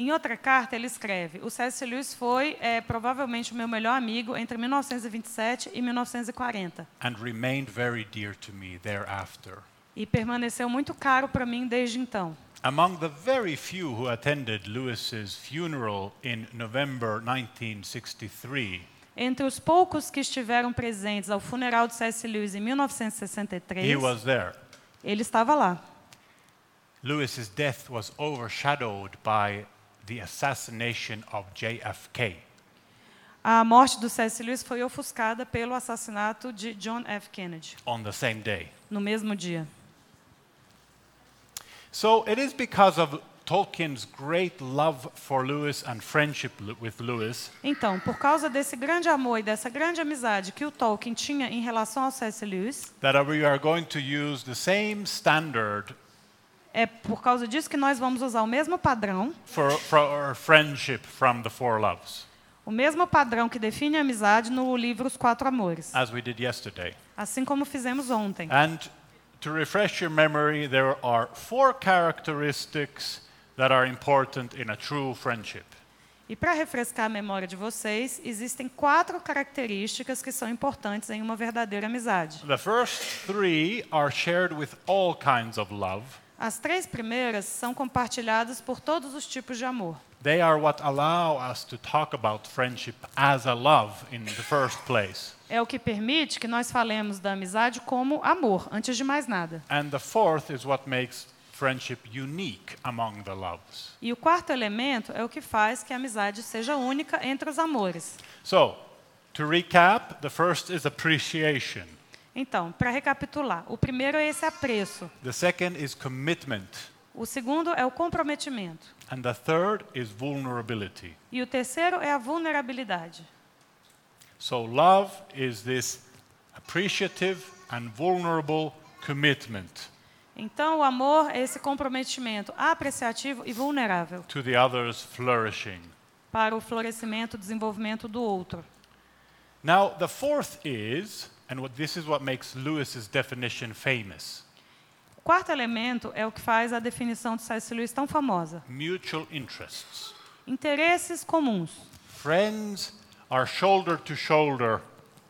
Speaker 4: Em outra carta, ele escreve: O C.S. Lewis foi é, provavelmente o meu melhor amigo entre 1927 e 1940
Speaker 3: and remained very dear to me thereafter.
Speaker 4: e permaneceu muito caro para mim desde então.
Speaker 3: Among the very few who attended Lewis's funeral in November 1963
Speaker 4: Entre os poucos que estiveram presentes ao funeral de C.S. Lewis em 1963,
Speaker 3: he was there.
Speaker 4: ele estava lá.
Speaker 3: Lewis's death was overshadowed by the assassination of JFK.
Speaker 4: A morte do C.S. Lewis foi ofuscada pelo assassinato de John F. Kennedy,
Speaker 3: on the same day.
Speaker 4: no mesmo dia.
Speaker 3: So it is because of Tolkien's great love for Lewis and friendship with Lewis
Speaker 4: Então, por causa desse grande amor e dessa grande amizade que o Tolkien tinha em relação ao C.S. Lewis,
Speaker 3: that we are going to use the same standard
Speaker 4: é por causa disso que nós vamos usar o mesmo padrão,
Speaker 3: for, for our friendship from the Four Loves,
Speaker 4: o mesmo padrão que define a amizade no livro Os Quatro Amores,
Speaker 3: as we did yesterday.
Speaker 4: assim como fizemos ontem.
Speaker 3: And to refresh your memory, there are four characteristics that are important in a true friendship.
Speaker 4: E para refrescar a memória de vocês, existem quatro características que são importantes em uma verdadeira amizade.
Speaker 3: The first three are shared with all kinds of love.
Speaker 4: As três primeiras são compartilhadas por todos os tipos de amor.
Speaker 3: They are what allow us to talk about friendship as a love in the first place.
Speaker 4: É o que permite que nós falemos da amizade como amor, antes de mais nada.
Speaker 3: And the fourth is what makes friendship unique among the loves.
Speaker 4: E o quarto elemento é o que faz que a amizade seja única entre os amores.
Speaker 3: So, to recap, the first is appreciation.
Speaker 4: Então, para recapitular, o primeiro é esse apreço,
Speaker 3: The second is commitment.
Speaker 4: o segundo é o comprometimento
Speaker 3: And the third is vulnerability.
Speaker 4: e o terceiro é a vulnerabilidade.
Speaker 3: So, love is this appreciative and vulnerable commitment
Speaker 4: Então, o amor é esse comprometimento apreciativo e vulnerável
Speaker 3: to the other's flourishing.
Speaker 4: para o florescimento desenvolvimento do outro.
Speaker 3: Now, the fourth is, and what, this is what makes Lewis's definition famous
Speaker 4: O quarto elemento é o que faz a definição de C.S. Lewis tão famosa:
Speaker 3: mutual interests.
Speaker 4: interesses comuns.
Speaker 3: Friends are shoulder to shoulder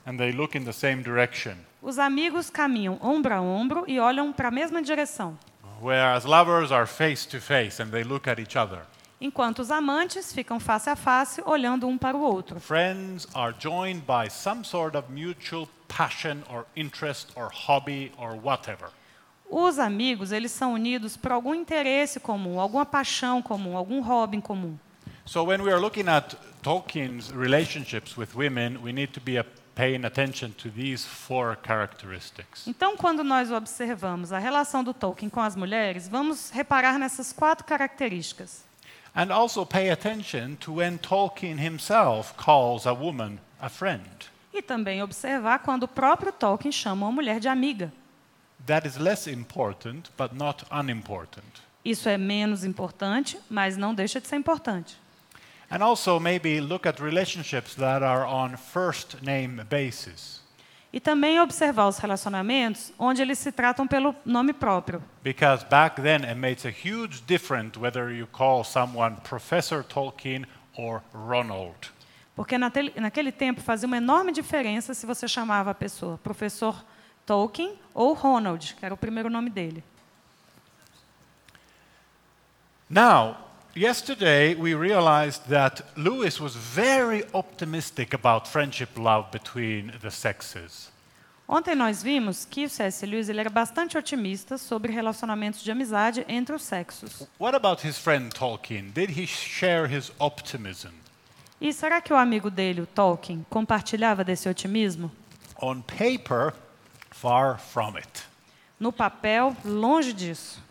Speaker 3: and they look in the same direction,
Speaker 4: Os amigos caminham ombro a ombro e olham para a mesma direção,
Speaker 3: whereas lovers are face to face and they look at each other.
Speaker 4: Enquanto os amantes ficam face a face olhando um para o outro.
Speaker 3: Friends are joined by some sort of mutual passion or interest or hobby or whatever.
Speaker 4: Os amigos, eles são unidos por algum interesse comum, alguma paixão comum, algum hobby comum.
Speaker 3: So when we are looking at Tolkien's relationships with women, we need to be paying attention to these four characteristics.
Speaker 4: Então, quando nós observamos a relação do Tolkien com as mulheres, vamos reparar nessas quatro características.
Speaker 3: And also pay attention to when Tolkien himself calls a woman a friend.
Speaker 4: E também observar quando o próprio Tolkien chama uma mulher de amiga.
Speaker 3: That is less important, but not unimportant.
Speaker 4: Isso é menos importante, mas não deixa de ser importante.
Speaker 3: And also maybe look at relationships that are on first name basis.
Speaker 4: E também observar os relacionamentos onde eles se tratam pelo nome próprio.
Speaker 3: Because back then it a huge difference whether you call someone Professor Tolkien or Ronald.
Speaker 4: Porque naquele, naquele tempo fazia uma enorme diferença se você chamava a pessoa professor Tolkien ou Ronald, que era o primeiro nome dele.
Speaker 3: Now, yesterday we realized that Lewis was very optimistic about friendship love between the sexes.
Speaker 4: Ontem nós vimos que o C.S. Lewis ele era bastante otimista sobre relacionamentos de amizade entre os sexos.
Speaker 3: What about his friend Tolkien? Did he share his optimism?
Speaker 4: E será que o amigo dele, o Tolkien, compartilhava desse otimismo?
Speaker 3: On paper, far from it.
Speaker 4: No papel, longe disso.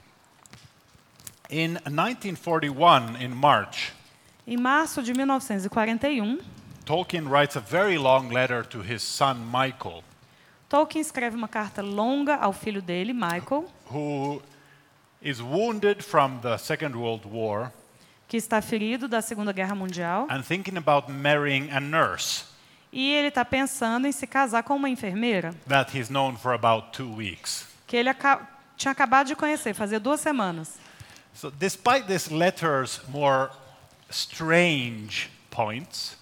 Speaker 3: In 1941, in March,
Speaker 4: Em março de 1941,
Speaker 3: Tolkien writes a very long letter to his son Michael,
Speaker 4: Tolkien escreve uma carta longa ao filho dele, Michael,
Speaker 3: who is wounded from the Second World War
Speaker 4: que está ferido da Segunda Guerra Mundial,
Speaker 3: and thinking about marrying a nurse
Speaker 4: e ele está pensando em se casar com uma enfermeira
Speaker 3: that he's known for about two weeks.
Speaker 4: que ele aca tinha acabado de conhecer, fazia duas semanas.
Speaker 3: So, despite this letter's more strange points,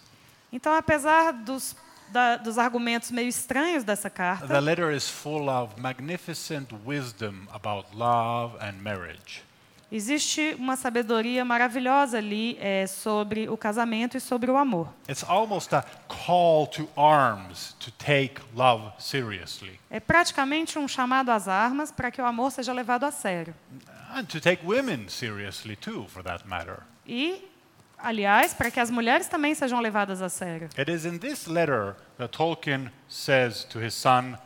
Speaker 4: Então, apesar dos, da, dos argumentos meio estranhos dessa
Speaker 3: the
Speaker 4: carta,
Speaker 3: letter is full of magnificent wisdom about love and marriage.
Speaker 4: existe uma sabedoria maravilhosa ali é, sobre o casamento e sobre o amor.
Speaker 3: It's almost a call to arms to take love seriously
Speaker 4: É praticamente um chamado às armas para que o amor seja levado a sério.
Speaker 3: And to take women seriously too, for that matter.
Speaker 4: E, aliás, para que as mulheres também sejam levadas a sério.
Speaker 3: It is in this letter that Tolkien says to his son,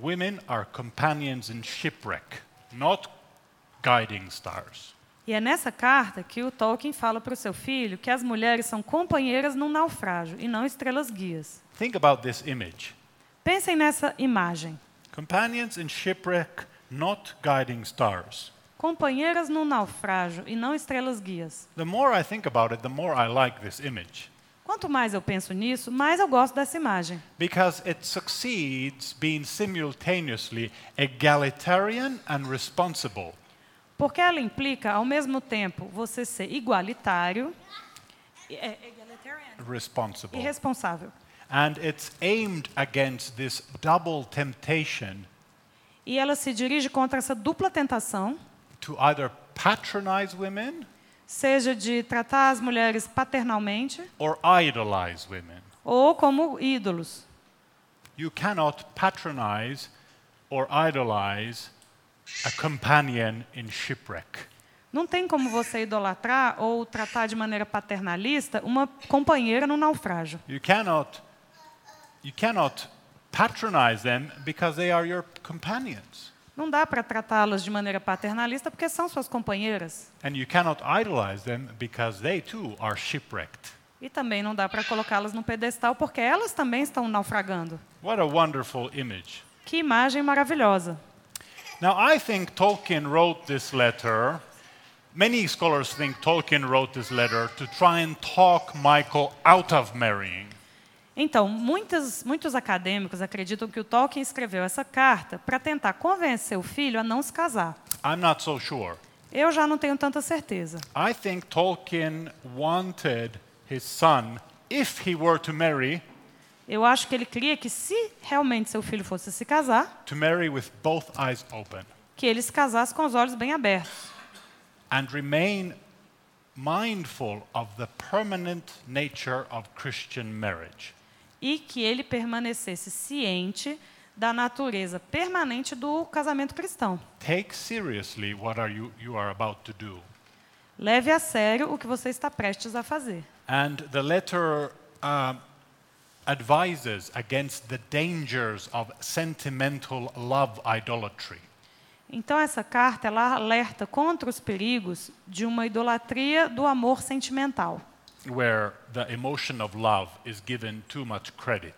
Speaker 3: Women are companions in shipwreck, not guiding stars.
Speaker 4: E é nessa carta que o Tolkien fala para o seu filho que as mulheres são companheiras num naufrágio e não estrelas guias.
Speaker 3: Think about this image
Speaker 4: Pensem nessa imagem.
Speaker 3: companions in shipwreck, not guiding stars.
Speaker 4: Companheiras num naufrágio e não estrelas guias.
Speaker 3: The more I think about it, the more I like this image
Speaker 4: Quanto mais eu penso nisso, mais eu gosto dessa imagem.
Speaker 3: because it succeeds being simultaneously egalitarian and responsible.
Speaker 4: Porque ela implica, ao mesmo tempo, você ser igualitário e- é,
Speaker 3: Responsible.
Speaker 4: responsável.
Speaker 3: And it's aimed against this double temptation
Speaker 4: E ela se dirige contra essa dupla tentação,
Speaker 3: to either patronize women
Speaker 4: seja de tratar as mulheres paternalmente
Speaker 3: or idolize women.
Speaker 4: ou como ídolos.
Speaker 3: You cannot patronize or idolize a companion in shipwreck.
Speaker 4: Não tem como você idolatrar ou tratar de maneira paternalista uma companheira no naufrágio.
Speaker 3: You cannot, you cannot patronize them because they are your companions.
Speaker 4: Não dá para tratá-las de maneira paternalista porque são suas companheiras.
Speaker 3: And you cannot idolize them because they too are shipwrecked.
Speaker 4: E também não dá para colocá-las no pedestal porque elas também estão naufragando.
Speaker 3: What a wonderful image.
Speaker 4: Que imagem maravilhosa.
Speaker 3: Now, I think Tolkien wrote this letter. Many scholars think Tolkien wrote this letter to try and talk Michael out of marrying.
Speaker 4: Então, muitos, muitos acadêmicos acreditam que o Tolkien escreveu essa carta para tentar convencer o filho a não se casar.
Speaker 3: I'm not so sure.
Speaker 4: Eu já não tenho tanta certeza.
Speaker 3: I think Tolkien wanted his son, if he were to marry,
Speaker 4: Eu acho que ele queria que, se realmente seu filho fosse se casar,
Speaker 3: to marry with both eyes open
Speaker 4: que ele se casasse com os olhos bem abertos
Speaker 3: and remain mindful of the permanent nature of Christian marriage.
Speaker 4: E que ele permanecesse ciente da natureza permanente do casamento cristão.
Speaker 3: Take seriously what are you, you are about to do.
Speaker 4: Leve a sério o que você está prestes a fazer.
Speaker 3: And the letter um, advises against the dangers of sentimental love idolatry.
Speaker 4: Então essa carta ela alerta contra os perigos de uma idolatria do amor sentimental,
Speaker 3: where the emotion of love is given too much credit.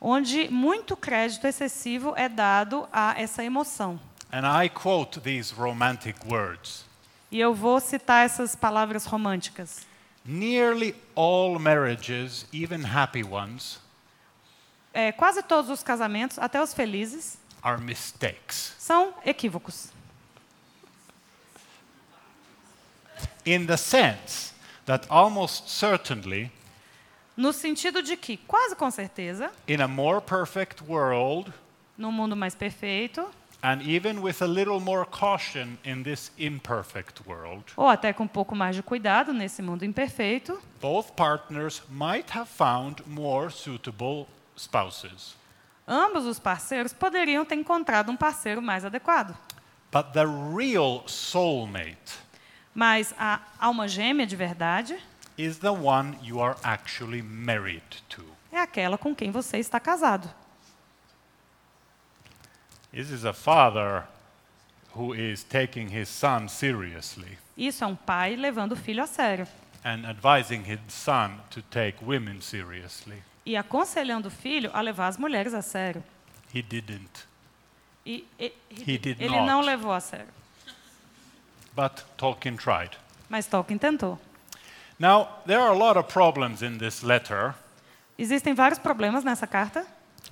Speaker 4: onde muito crédito excessivo é dado a essa emoção.
Speaker 3: And I quote these romantic words
Speaker 4: E eu vou citar essas palavras românticas.
Speaker 3: Nearly all marriages, even happy ones,
Speaker 4: É, quase todos os casamentos, até os felizes,
Speaker 3: are mistakes.
Speaker 4: são equívocos.
Speaker 3: In the sense that almost certainly,
Speaker 4: No sentido de que, quase com certeza,
Speaker 3: in a more perfect world,
Speaker 4: num mundo mais perfeito,
Speaker 3: and even with a little more caution in this imperfect world,
Speaker 4: ou até com um pouco mais de cuidado nesse mundo imperfeito,
Speaker 3: both partners might have found more suitable spouses.
Speaker 4: ambos os parceiros poderiam ter encontrado um parceiro mais adequado.
Speaker 3: But the real soulmate
Speaker 4: Mas a alma gêmea de verdade
Speaker 3: is the one you are actually married to.
Speaker 4: é aquela com quem você está casado.
Speaker 3: This is a father who is taking his son seriously
Speaker 4: Isso é um pai levando o filho a sério
Speaker 3: and advising his son to take women seriously.
Speaker 4: e aconselhando o filho a levar as mulheres a sério.
Speaker 3: He didn't.
Speaker 4: E, e-
Speaker 3: He did
Speaker 4: ele
Speaker 3: not.
Speaker 4: não levou a sério,
Speaker 3: But Tolkien tried.
Speaker 4: mas Tolkien tentou.
Speaker 3: Now, there are a lot of problems in this letter.
Speaker 4: Existem vários problemas nessa carta.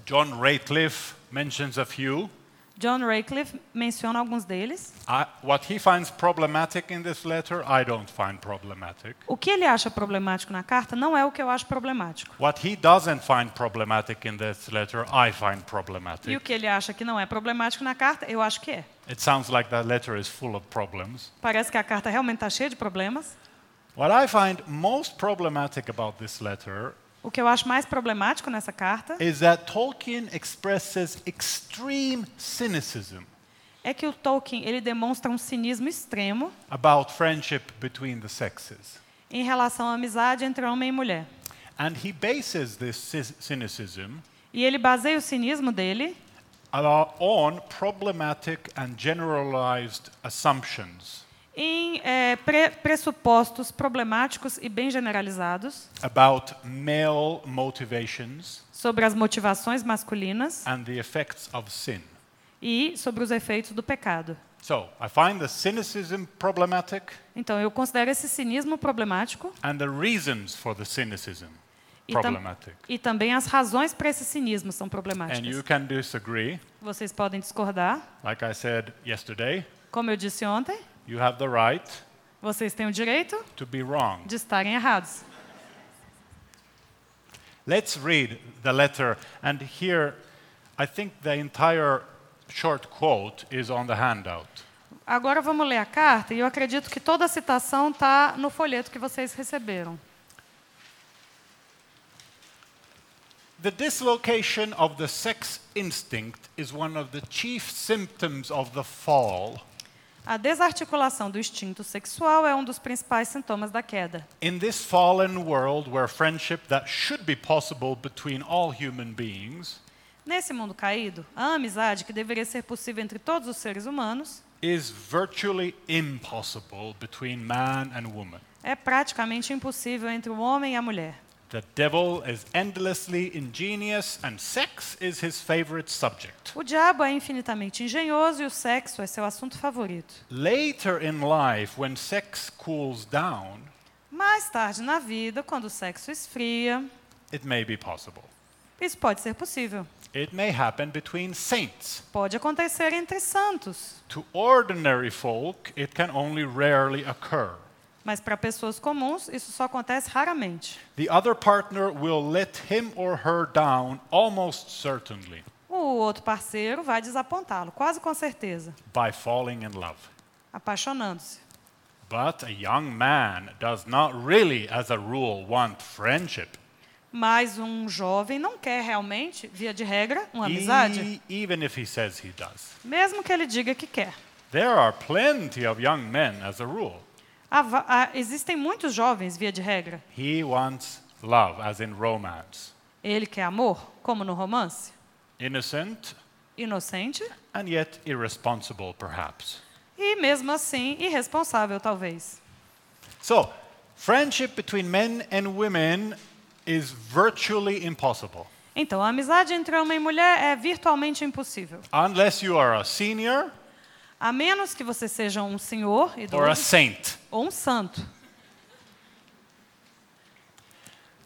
Speaker 3: John Ratcliffe mentions a few.
Speaker 4: John Radcliffe menciona alguns deles.
Speaker 3: I, what he finds problematic in this letter, I don't find problematic.
Speaker 4: O que ele acha problemático na carta não é o que eu acho problemático.
Speaker 3: What he doesn't find problematic in this letter, I find
Speaker 4: E o
Speaker 3: problematic.
Speaker 4: que ele acha que não é problemático na carta, eu acho que é.
Speaker 3: It sounds like that letter is full of problems.
Speaker 4: Parece que a carta realmente está cheia de problemas.
Speaker 3: What I find most problematic about this letter
Speaker 4: O que eu acho mais problemático nessa carta
Speaker 3: is that Tolkien expresses extreme cynicism
Speaker 4: é que o Tolkien ele demonstra um cinismo extremo
Speaker 3: about friendship between the sexes.
Speaker 4: em relação à amizade entre homem e mulher.
Speaker 3: And he bases this cy- cynicism
Speaker 4: E ele baseia o cinismo dele
Speaker 3: on problematic and generalized assumptions.
Speaker 4: Em é, pre- pressupostos problemáticos e bem generalizados.
Speaker 3: About male motivations
Speaker 4: sobre as motivações masculinas.
Speaker 3: and the effects of sin.
Speaker 4: e sobre os efeitos do pecado.
Speaker 3: So, I find the cynicism problematic
Speaker 4: Então, eu considero esse cinismo problemático.
Speaker 3: and the reasons for the cynicism
Speaker 4: e, tam- e também as razões para esse cinismo são
Speaker 3: And you
Speaker 4: problemáticas.
Speaker 3: can disagree.
Speaker 4: Vocês podem discordar,
Speaker 3: Like I said yesterday,
Speaker 4: como eu disse ontem,
Speaker 3: you have the right
Speaker 4: vocês têm o direito
Speaker 3: to be wrong.
Speaker 4: de estarem errados.
Speaker 3: Let's read the letter. And here, I think the entire short quote is on the handout.
Speaker 4: Agora vamos ler a carta e eu acredito que toda a citação está no folheto que vocês receberam.
Speaker 3: The dislocation of the sex instinct is one of the chief symptoms of the fall.
Speaker 4: A desarticulação do instinto sexual é um dos principais sintomas da queda.
Speaker 3: In this fallen world where friendship that should be possible between all human beings
Speaker 4: Nesse mundo caído, a amizade, que deveria ser possível entre todos os seres humanos,
Speaker 3: is virtually impossible between man and woman.
Speaker 4: é praticamente impossível entre o homem e a mulher.
Speaker 3: The devil is endlessly ingenious, and sex is his favorite subject.
Speaker 4: O diabo é infinitamente engenhoso e o sexo é seu assunto favorito.
Speaker 3: Later in life, when sex cools down,
Speaker 4: Mais tarde na vida, quando o sexo esfria,
Speaker 3: it may be possible.
Speaker 4: isso pode ser possível.
Speaker 3: It may happen between saints.
Speaker 4: Pode acontecer entre santos,
Speaker 3: To ordinary folk, it can only rarely occur.
Speaker 4: Mas para pessoas comuns isso só acontece raramente.
Speaker 3: The other partner will let him or her down almost certainly
Speaker 4: O outro parceiro vai desapontá-lo, quase com certeza,
Speaker 3: by falling in love.
Speaker 4: apaixonando-se.
Speaker 3: But a young man does not really, as a rule, want friendship.
Speaker 4: Mas um jovem não quer realmente, via de regra, uma amizade,
Speaker 3: E- even if he says he does.
Speaker 4: mesmo que ele diga que quer.
Speaker 3: There are plenty of young men, as a rule.
Speaker 4: Há há- existem muitos jovens, via de regra.
Speaker 3: He wants love, as in romance.
Speaker 4: Ele quer amor, como no romance,
Speaker 3: Innocent
Speaker 4: inocente
Speaker 3: and yet irresponsible, perhaps.
Speaker 4: e, mesmo assim, irresponsável, talvez.
Speaker 3: So, friendship between men and women is virtually impossible.
Speaker 4: Então, a amizade entre homem e mulher é virtualmente impossível.
Speaker 3: Unless you are a senior
Speaker 4: A menos que você seja um senhor
Speaker 3: or a saint.
Speaker 4: ou um santo.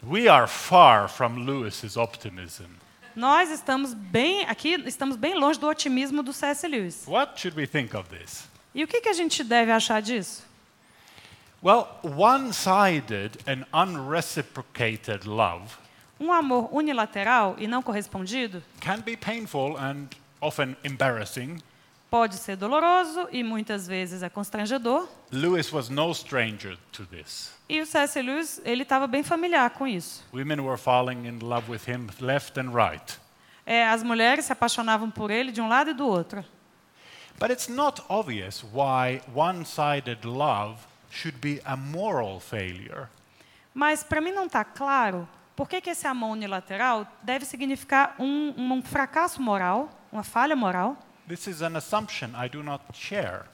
Speaker 3: We are far from Lewis's optimism.
Speaker 4: Nós estamos bem aqui, estamos bem longe do otimismo do C.S. Lewis.
Speaker 3: What should we think of this?
Speaker 4: E o que, que a gente deve achar disso?
Speaker 3: Well, one sided and unreciprocated love
Speaker 4: Um amor unilateral e não correspondido
Speaker 3: can be painful and often embarrassing.
Speaker 4: Pode ser doloroso e muitas vezes é constrangedor.
Speaker 3: Lewis was no stranger to this.
Speaker 4: E o C.S. Lewis ele estava bem familiar com isso.
Speaker 3: Women were falling in love with him left and right.
Speaker 4: É, as mulheres se apaixonavam por ele de um lado e do outro.
Speaker 3: But it's not obvious why one sided love should be a moral failure.
Speaker 4: Mas para mim não está claro por que, que esse amor unilateral deve significar um, um fracasso moral, uma falha moral.
Speaker 3: This is an assumption I do not share.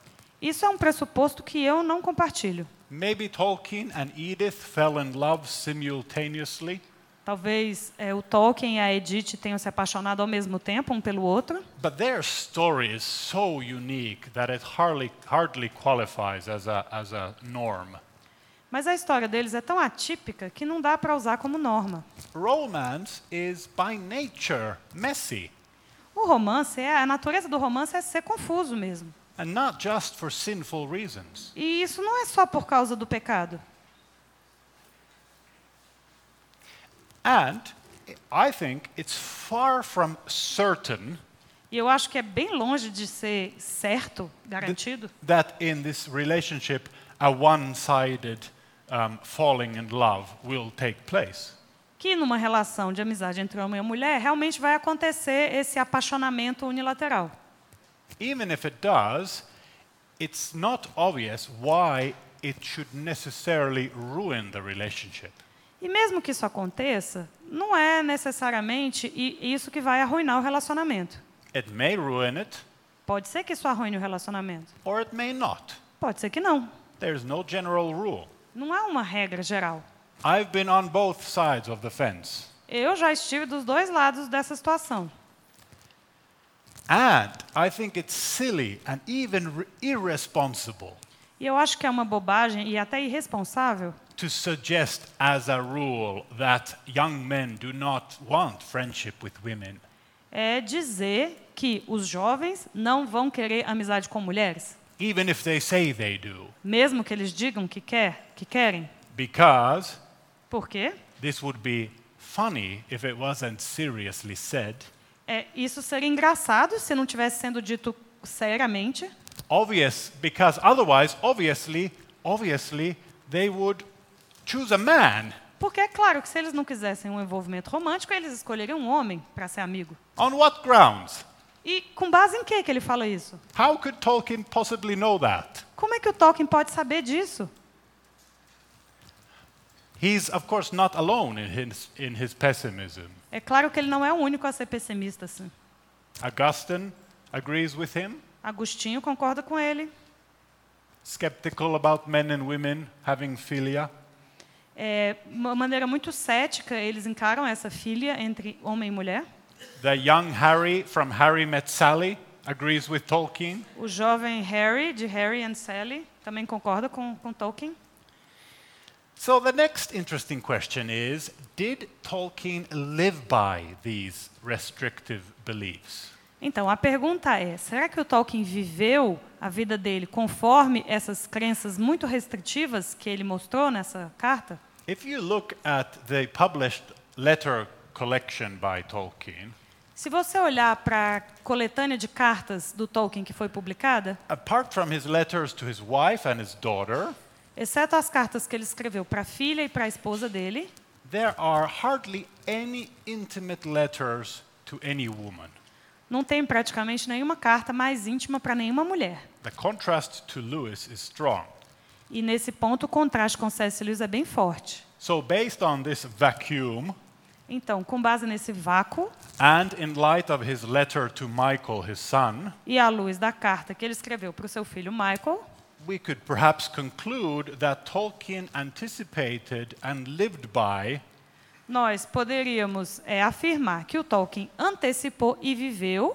Speaker 4: Isso é um pressuposto que eu não compartilho.
Speaker 3: Maybe Tolkien and Edith fell in love simultaneously,
Speaker 4: Talvez é, o Tolkien e a Edith tenham se apaixonado ao mesmo tempo, um pelo outro,
Speaker 3: but their story is so unique that it hardly, hardly qualifies as a, as a norm.
Speaker 4: mas a história deles é tão atípica que não dá para usar como norma.
Speaker 3: Romance is by nature messy,
Speaker 4: O romance, é, a natureza do romance é ser confuso mesmo.
Speaker 3: and not just for sinful reasons.
Speaker 4: E isso não é só por causa do pecado.
Speaker 3: And I think it's far from certain
Speaker 4: E eu acho que é bem longe de ser certo, garantido,
Speaker 3: that in this relationship a one-sided um, falling in love will take place.
Speaker 4: Que numa relação de amizade entre homem e mulher realmente vai acontecer esse apaixonamento unilateral.
Speaker 3: Even if it does, it's not obvious why it should necessarily ruin the relationship.
Speaker 4: E mesmo que isso aconteça, não é necessariamente isso que vai arruinar o relacionamento.
Speaker 3: It may ruin it,
Speaker 4: Pode ser que isso arruine o relacionamento.
Speaker 3: or it may not.
Speaker 4: Pode ser que não.
Speaker 3: There's no general rule.
Speaker 4: Não há uma regra geral.
Speaker 3: I've been on both sides of the fence.
Speaker 4: Eu já estive dos dois lados dessa situação.
Speaker 3: And I think it's silly and even re- irresponsible
Speaker 4: E eu acho que é uma bobagem e até irresponsável
Speaker 3: to suggest as a rule that young men do not want friendship with women.
Speaker 4: é dizer que os jovens não vão querer amizade com mulheres,
Speaker 3: even if they say they do,
Speaker 4: mesmo que eles digam que quer, que querem.
Speaker 3: because
Speaker 4: Por quê?
Speaker 3: this would be funny if it wasn't seriously said.
Speaker 4: É, isso seria engraçado se não tivesse sendo dito seriamente,
Speaker 3: Obvious, because otherwise, obviously, obviously, they would choose a man
Speaker 4: Porque é claro que se eles não quisessem um envolvimento romântico, eles escolheriam um homem para ser amigo.
Speaker 3: On what grounds?
Speaker 4: E com base em que que ele fala isso?
Speaker 3: How could Tolkien possibly know that?
Speaker 4: Como é que o Tolkien pode saber disso?
Speaker 3: He's, of course, not alone in his, in his pessimism.
Speaker 4: É claro que ele não é o único a ser pessimista assim.
Speaker 3: Augustine agrees with him,
Speaker 4: Agostinho concorda com ele.
Speaker 3: skeptical about men and women having philia.
Speaker 4: É, uma maneira muito cética, eles encaram essa filha entre homem e mulher.
Speaker 3: The young Harry from Harry Met Sally agrees with Tolkien.
Speaker 4: O jovem Harry, de Harry and Sally, também concorda com, com Tolkien.
Speaker 3: So the next interesting question is Did Tolkien live by these restrictive beliefs?
Speaker 4: Então, a pergunta é: será que o Tolkien viveu a vida dele conforme essas crenças muito restritivas que ele mostrou nessa carta?
Speaker 3: If you look at the published letter collection by Tolkien,
Speaker 4: Se você olhar para a coletânea de cartas do Tolkien que foi publicada,
Speaker 3: apart from his letters to his wife and his daughter,
Speaker 4: exceto as cartas que ele escreveu para a filha e para a esposa dele,
Speaker 3: there are hardly any intimate letters to any woman.
Speaker 4: não tem praticamente nenhuma carta mais íntima para nenhuma mulher.
Speaker 3: The contrast to Lewis is strong.
Speaker 4: E nesse ponto o contraste com C.S. Lewis é bem forte.
Speaker 3: So, based on this vacuum,
Speaker 4: Então, com base nesse vácuo
Speaker 3: and in light of his letter to Michael, his son,
Speaker 4: e à luz da carta que ele escreveu para o seu filho Michael,
Speaker 3: we could perhaps conclude that Tolkien anticipated and lived by
Speaker 4: nós poderíamos é, afirmar que o Tolkien antecipou e viveu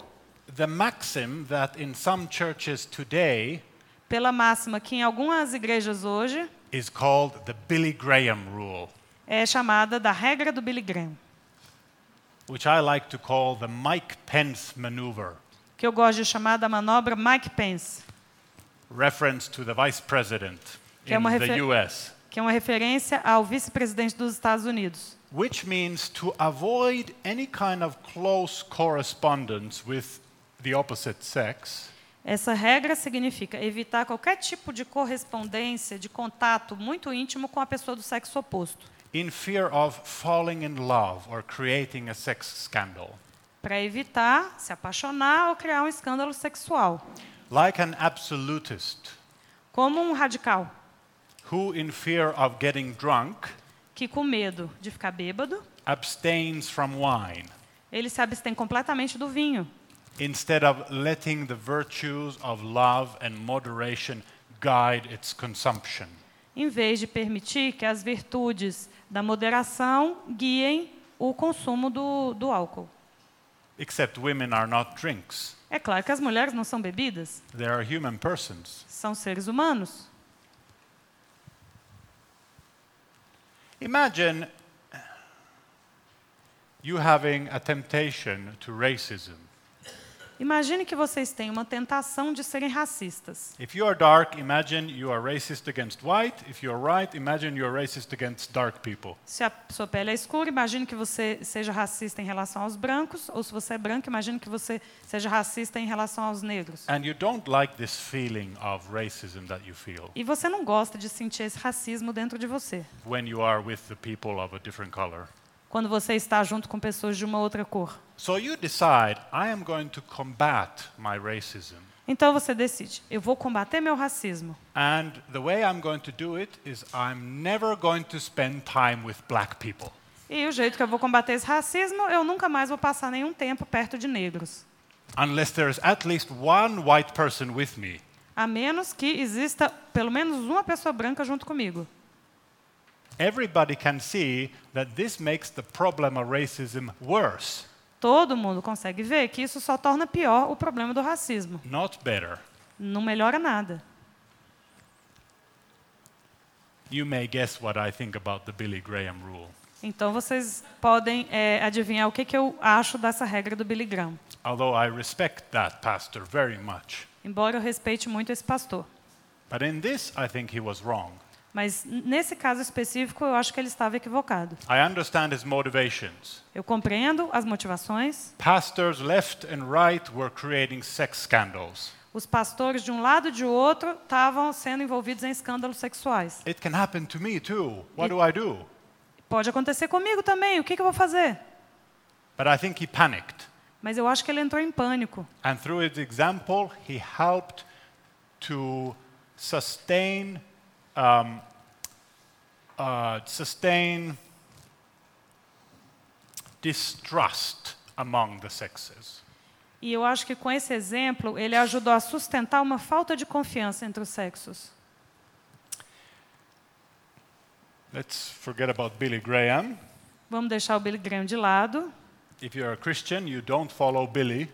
Speaker 3: the maxim that in some churches today
Speaker 4: pela máxima que em algumas igrejas hoje
Speaker 3: is called the Billy Graham rule,
Speaker 4: é chamada da regra do Billy Graham,
Speaker 3: which I like to call the Mike Pence maneuver,
Speaker 4: que eu gosto de chamar da manobra Mike Pence,
Speaker 3: reference to the vice president
Speaker 4: Que é
Speaker 3: in
Speaker 4: uma
Speaker 3: the US,
Speaker 4: que é uma referência ao vice-presidente dos Estados Unidos,
Speaker 3: which means to avoid any kind of close correspondence with the opposite sex.
Speaker 4: Essa regra significa evitar qualquer tipo de correspondência, de contato muito íntimo com a pessoa do sexo oposto,
Speaker 3: in fear of falling in love or creating a sex scandal.
Speaker 4: para evitar se apaixonar ou criar um escândalo sexual,
Speaker 3: Like an absolutist
Speaker 4: como um radical
Speaker 3: who, in fear of getting drunk,
Speaker 4: que com medo de ficar bêbado,
Speaker 3: abstains from wine
Speaker 4: ele se abstém completamente do vinho,
Speaker 3: instead of letting the virtues of love and moderation guide its consumption.
Speaker 4: em vez de permitir que as virtudes da moderação guiem o consumo do, do álcool.
Speaker 3: Except women are not drinks,
Speaker 4: É claro que as mulheres não são bebidas,
Speaker 3: they are human persons.
Speaker 4: são seres humanos.
Speaker 3: Imagine you having a temptation to racism.
Speaker 4: Imagine que vocês têm uma tentação de serem racistas.
Speaker 3: If you are dark, imagine you are racist against white. If you are white, imagine you are racist against dark people.
Speaker 4: Se a sua pele é escura, imagine que você seja racista em relação aos brancos, ou se você é branco, imagine que você seja racista em relação aos negros.
Speaker 3: And you don't like this feeling of racism that you feel
Speaker 4: E você não gosta de sentir esse racismo dentro de você,
Speaker 3: when you are with the people of a different color.
Speaker 4: Quando você está junto com pessoas de uma outra cor.
Speaker 3: So you decide, I am going to combat my racism.
Speaker 4: Então você decide, eu vou combater meu racismo.
Speaker 3: And the way I'm going to do it is I'm never going to spend time with black people.
Speaker 4: E o jeito que eu vou combater esse racismo, eu nunca mais vou passar nenhum tempo perto de negros.
Speaker 3: Unless there's at least one white person with me.
Speaker 4: A menos que exista pelo menos uma pessoa branca junto comigo.
Speaker 3: Everybody can see that this makes the problem of racism worse,
Speaker 4: Todo mundo consegue ver que isso só torna pior o problema do racismo.
Speaker 3: not better.
Speaker 4: Não melhora nada.
Speaker 3: You may guess what I think about the Billy Graham rule.
Speaker 4: Então vocês podem é, adivinhar o que, que eu acho dessa regra do Billy Graham.
Speaker 3: Although I respect that pastor very much.
Speaker 4: Embora eu respeite muito esse pastor.
Speaker 3: But in this, I think he was wrong.
Speaker 4: Mas nesse caso específico, eu acho que ele estava equivocado.
Speaker 3: I understand his motivations.
Speaker 4: Eu compreendo as motivações.
Speaker 3: Pastors left and right were creating sex scandals.
Speaker 4: Os pastores de um lado e de outro estavam sendo envolvidos em escândalos sexuais.
Speaker 3: It can happen to me too. What do I do?
Speaker 4: pode acontecer comigo também. O que, que eu vou fazer?
Speaker 3: But I think he panicked.
Speaker 4: Mas eu acho que ele entrou em pânico.
Speaker 3: And through his example, he helped to sustain, um, uh, sustain distrust among the sexes.
Speaker 4: E eu acho que com esse exemplo, ele ajudou a sustentar uma falta de confiança entre os sexos.
Speaker 3: Let's forget about Billy Graham.
Speaker 4: Vamos deixar o Billy Graham de lado.
Speaker 3: If you're a Christian, you don't follow Billy.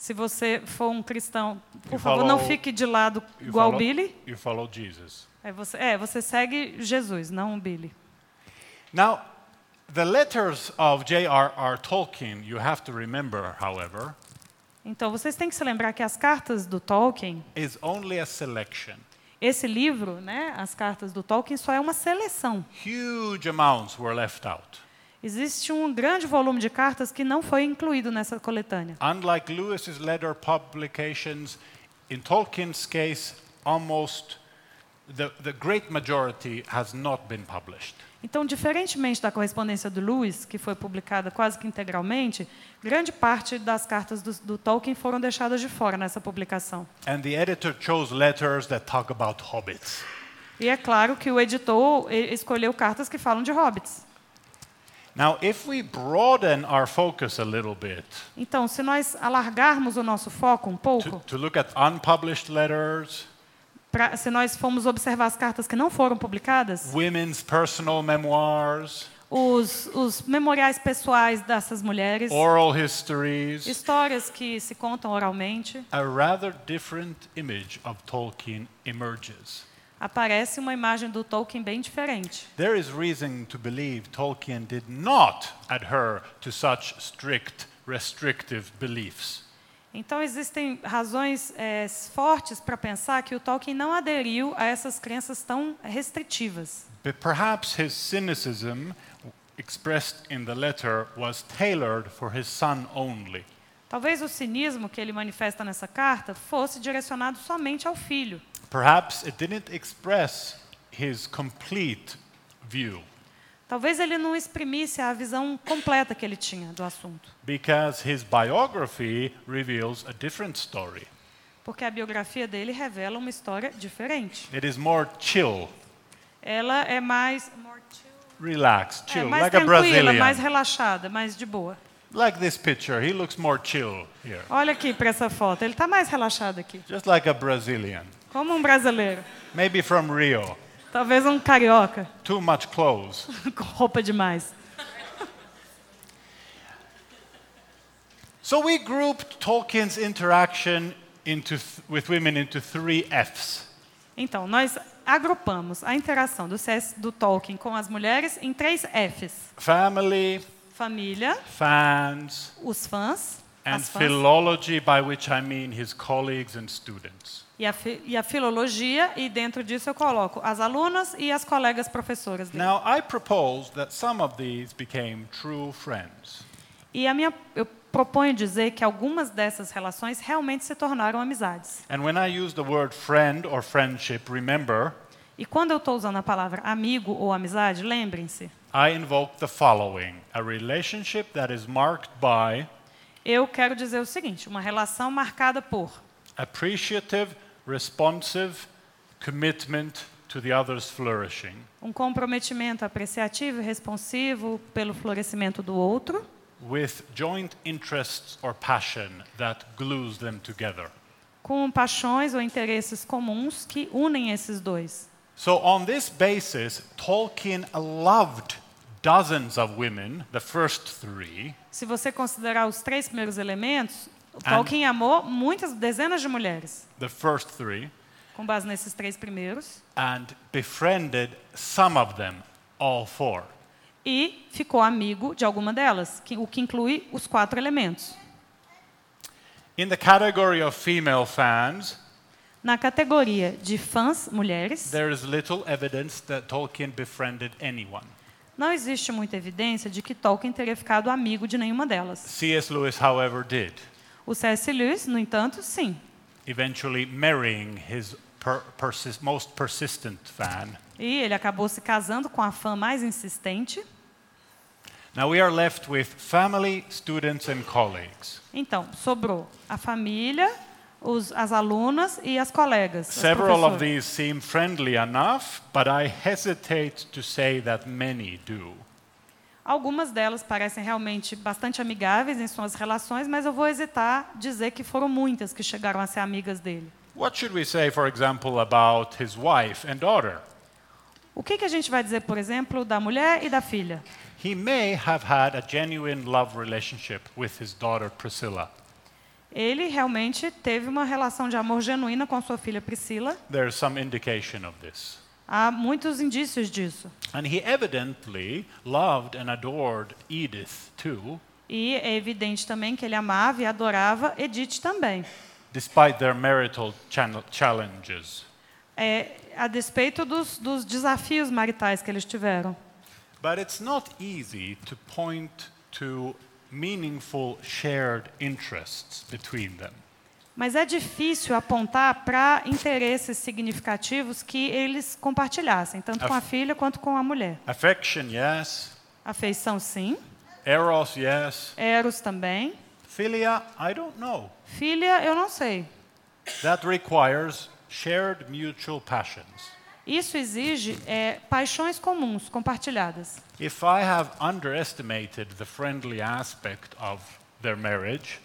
Speaker 4: Se você for um cristão, por
Speaker 3: You
Speaker 4: favor, não
Speaker 3: follow-
Speaker 4: fique de lado igual o
Speaker 3: follow,
Speaker 4: Billy.
Speaker 3: You follow Jesus.
Speaker 4: É você, é, você segue Jesus, não o Billy.
Speaker 3: Now, the letters of J.R.R. Tolkien, you have to remember, however,
Speaker 4: Então, vocês têm que se lembrar que as cartas do Tolkien,
Speaker 3: is only a selection.
Speaker 4: esse livro, né, as cartas do Tolkien, só é uma seleção.
Speaker 3: Huge amounts were left out.
Speaker 4: Existe um grande volume de cartas que não foi incluído nessa coletânea.
Speaker 3: Unlike Lewis's letter publications, in Tolkien's case, almost the, the great majority has not been published.
Speaker 4: Então, diferentemente da correspondência do Lewis, que foi publicada quase que integralmente, grande parte das cartas do, do Tolkien foram deixadas de fora nessa publicação.
Speaker 3: And the editor chose letters that talk about hobbits.
Speaker 4: E é claro que o editor eh, escolheu cartas que falam de hobbits.
Speaker 3: Now, if we broaden our focus a little bit
Speaker 4: Então, se nós alargarmos o nosso foco um
Speaker 3: to,
Speaker 4: pouco,
Speaker 3: to look at unpublished letters,
Speaker 4: pra, se nós formos observar as cartas que não foram publicadas,
Speaker 3: women's personal memoirs,
Speaker 4: os, os memoriais pessoais dessas mulheres,
Speaker 3: oral histories,
Speaker 4: histórias que se contam oralmente,
Speaker 3: a rather different image of Tolkien emerges.
Speaker 4: Aparece uma imagem do Tolkien bem diferente.
Speaker 3: There is reason to believe Tolkien did not adhere to such strict, restrictive beliefs.
Speaker 4: Então, existem razões eh, fortes para pensar que o Tolkien não aderiu a essas crenças tão restritivas.
Speaker 3: But perhaps his cynicism, expressed in the letter, was tailored for his son only.
Speaker 4: Talvez o cinismo que ele manifesta nessa carta fosse direcionado somente ao filho.
Speaker 3: Perhaps it didn't express his complete view,
Speaker 4: Talvez ele não exprimisse a visão completa que ele tinha do assunto,
Speaker 3: because his biography reveals a different story.
Speaker 4: porque a biografia dele revela uma história diferente.
Speaker 3: It is more chill,
Speaker 4: Ela é mais,
Speaker 3: relaxed,
Speaker 4: é
Speaker 3: chill,
Speaker 4: mais
Speaker 3: like a Brazilian.
Speaker 4: mais relaxada, mais de boa.
Speaker 3: Like this picture, he looks more chill here,
Speaker 4: Olha aqui para essa foto, ele está mais relaxado aqui,
Speaker 3: just like a Brazilian.
Speaker 4: Como um brasileiro,
Speaker 3: Maybe from Rio.
Speaker 4: talvez um carioca
Speaker 3: Too much clothes. *laughs*
Speaker 4: com roupa demais.
Speaker 3: So we grouped Tolkien's interaction into th- with women into three Fs.
Speaker 4: Então, nós agrupamos a interação do, CS do Tolkien com as mulheres em três Fs:
Speaker 3: Family,
Speaker 4: família,
Speaker 3: fans,
Speaker 4: os fãs,
Speaker 3: and philology, by which I mean his colleagues and students.
Speaker 4: E a, e a filologia, e dentro disso eu coloco as alunas e as colegas professoras dele.
Speaker 3: Now, I propose that some of these became true friends.
Speaker 4: E a minha, eu proponho dizer que algumas dessas relações realmente se tornaram amizades.
Speaker 3: And when I use the word friend or friendship, remember,
Speaker 4: E quando eu estou usando a palavra amigo ou amizade, lembrem-se,
Speaker 3: I invoke the following a relationship that is marked by
Speaker 4: eu quero dizer o seguinte: uma relação marcada por
Speaker 3: appreciative, responsive commitment to the other's flourishing,
Speaker 4: um comprometimento apreciativo e responsivo pelo florescimento do outro,
Speaker 3: with joint interests or passion that glues them together.
Speaker 4: com paixões ou interesses comuns que unem esses dois.
Speaker 3: So, on this basis, Tolkien loved dozens of women, the first three,
Speaker 4: Se você considerar os três primeiros elementos, Tolkien amou muitas dezenas de mulheres,
Speaker 3: the first three,
Speaker 4: com base nesses três primeiros,
Speaker 3: and befriended some of them, all four.
Speaker 4: e ficou amigo de alguma delas, que- o que inclui os quatro elementos.
Speaker 3: In the category of female fans,
Speaker 4: Na categoria de fãs mulheres,
Speaker 3: there is little evidence that Tolkien befriended anyone.
Speaker 4: não existe muita evidência de que Tolkien teria ficado amigo de nenhuma delas.
Speaker 3: C.S. Lewis, however, did,
Speaker 4: O C.S. Lewis, no entanto, sim.
Speaker 3: eventually marrying his per- most persistent fan,
Speaker 4: E ele acabou se casando com a fã mais insistente,
Speaker 3: Now we are left with family, students, and colleagues.
Speaker 4: Então, sobrou a família, os, as alunas e as colegas. as
Speaker 3: Several of
Speaker 4: professoras.
Speaker 3: these seem friendly enough, but I hesitate to say that many do.
Speaker 4: Algumas delas parecem realmente bastante amigáveis em suas relações, mas eu vou hesitar dizer que foram muitas que chegaram a ser amigas dele.
Speaker 3: What should we say, for example, about his wife and daughter?
Speaker 4: O que, que a gente vai dizer, por exemplo, da mulher e da filha?
Speaker 3: He may have had a genuine love relationship with his daughter Priscilla.
Speaker 4: Ele realmente teve uma relação de amor genuína com sua filha Priscila.
Speaker 3: There's some indication of this.
Speaker 4: Há muitos indícios disso.
Speaker 3: And he evidently loved and adored Edith too,
Speaker 4: E é evidente também que ele amava e adorava Edith também.
Speaker 3: despite their marital challenges.
Speaker 4: É, a despeito dos, dos desafios maritais que eles tiveram.
Speaker 3: But it's not easy to point to meaningful shared interests between them.
Speaker 4: Mas é difícil apontar para interesses significativos que eles compartilhassem, tanto com a filha quanto com a mulher.
Speaker 3: Affection, yes.
Speaker 4: Afeição, sim.
Speaker 3: Eros, yes.
Speaker 4: Eros também.
Speaker 3: Philia, I don't know.
Speaker 4: Filha, eu não sei.
Speaker 3: That requires shared mutual passions.
Speaker 4: Isso exige é, paixões comuns, compartilhadas.
Speaker 3: If I have underestimated the friendly aspect of their marriage,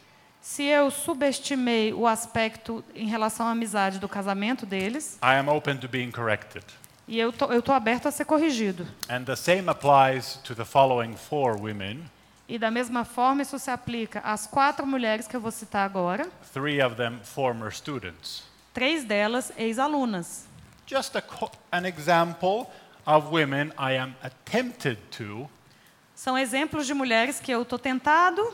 Speaker 4: Se eu subestimei o aspecto em relação à amizade do casamento deles,
Speaker 3: I am open to being corrected.
Speaker 4: e eu tô, eu tô aberto a ser corrigido.
Speaker 3: And the same applies to the following four women,
Speaker 4: E da mesma forma, isso se aplica às quatro mulheres que eu vou citar agora,
Speaker 3: three of them former students.
Speaker 4: três delas ex-alunas.
Speaker 3: Just a an example of women I am tempted to,
Speaker 4: São exemplos de mulheres que eu estou tentado,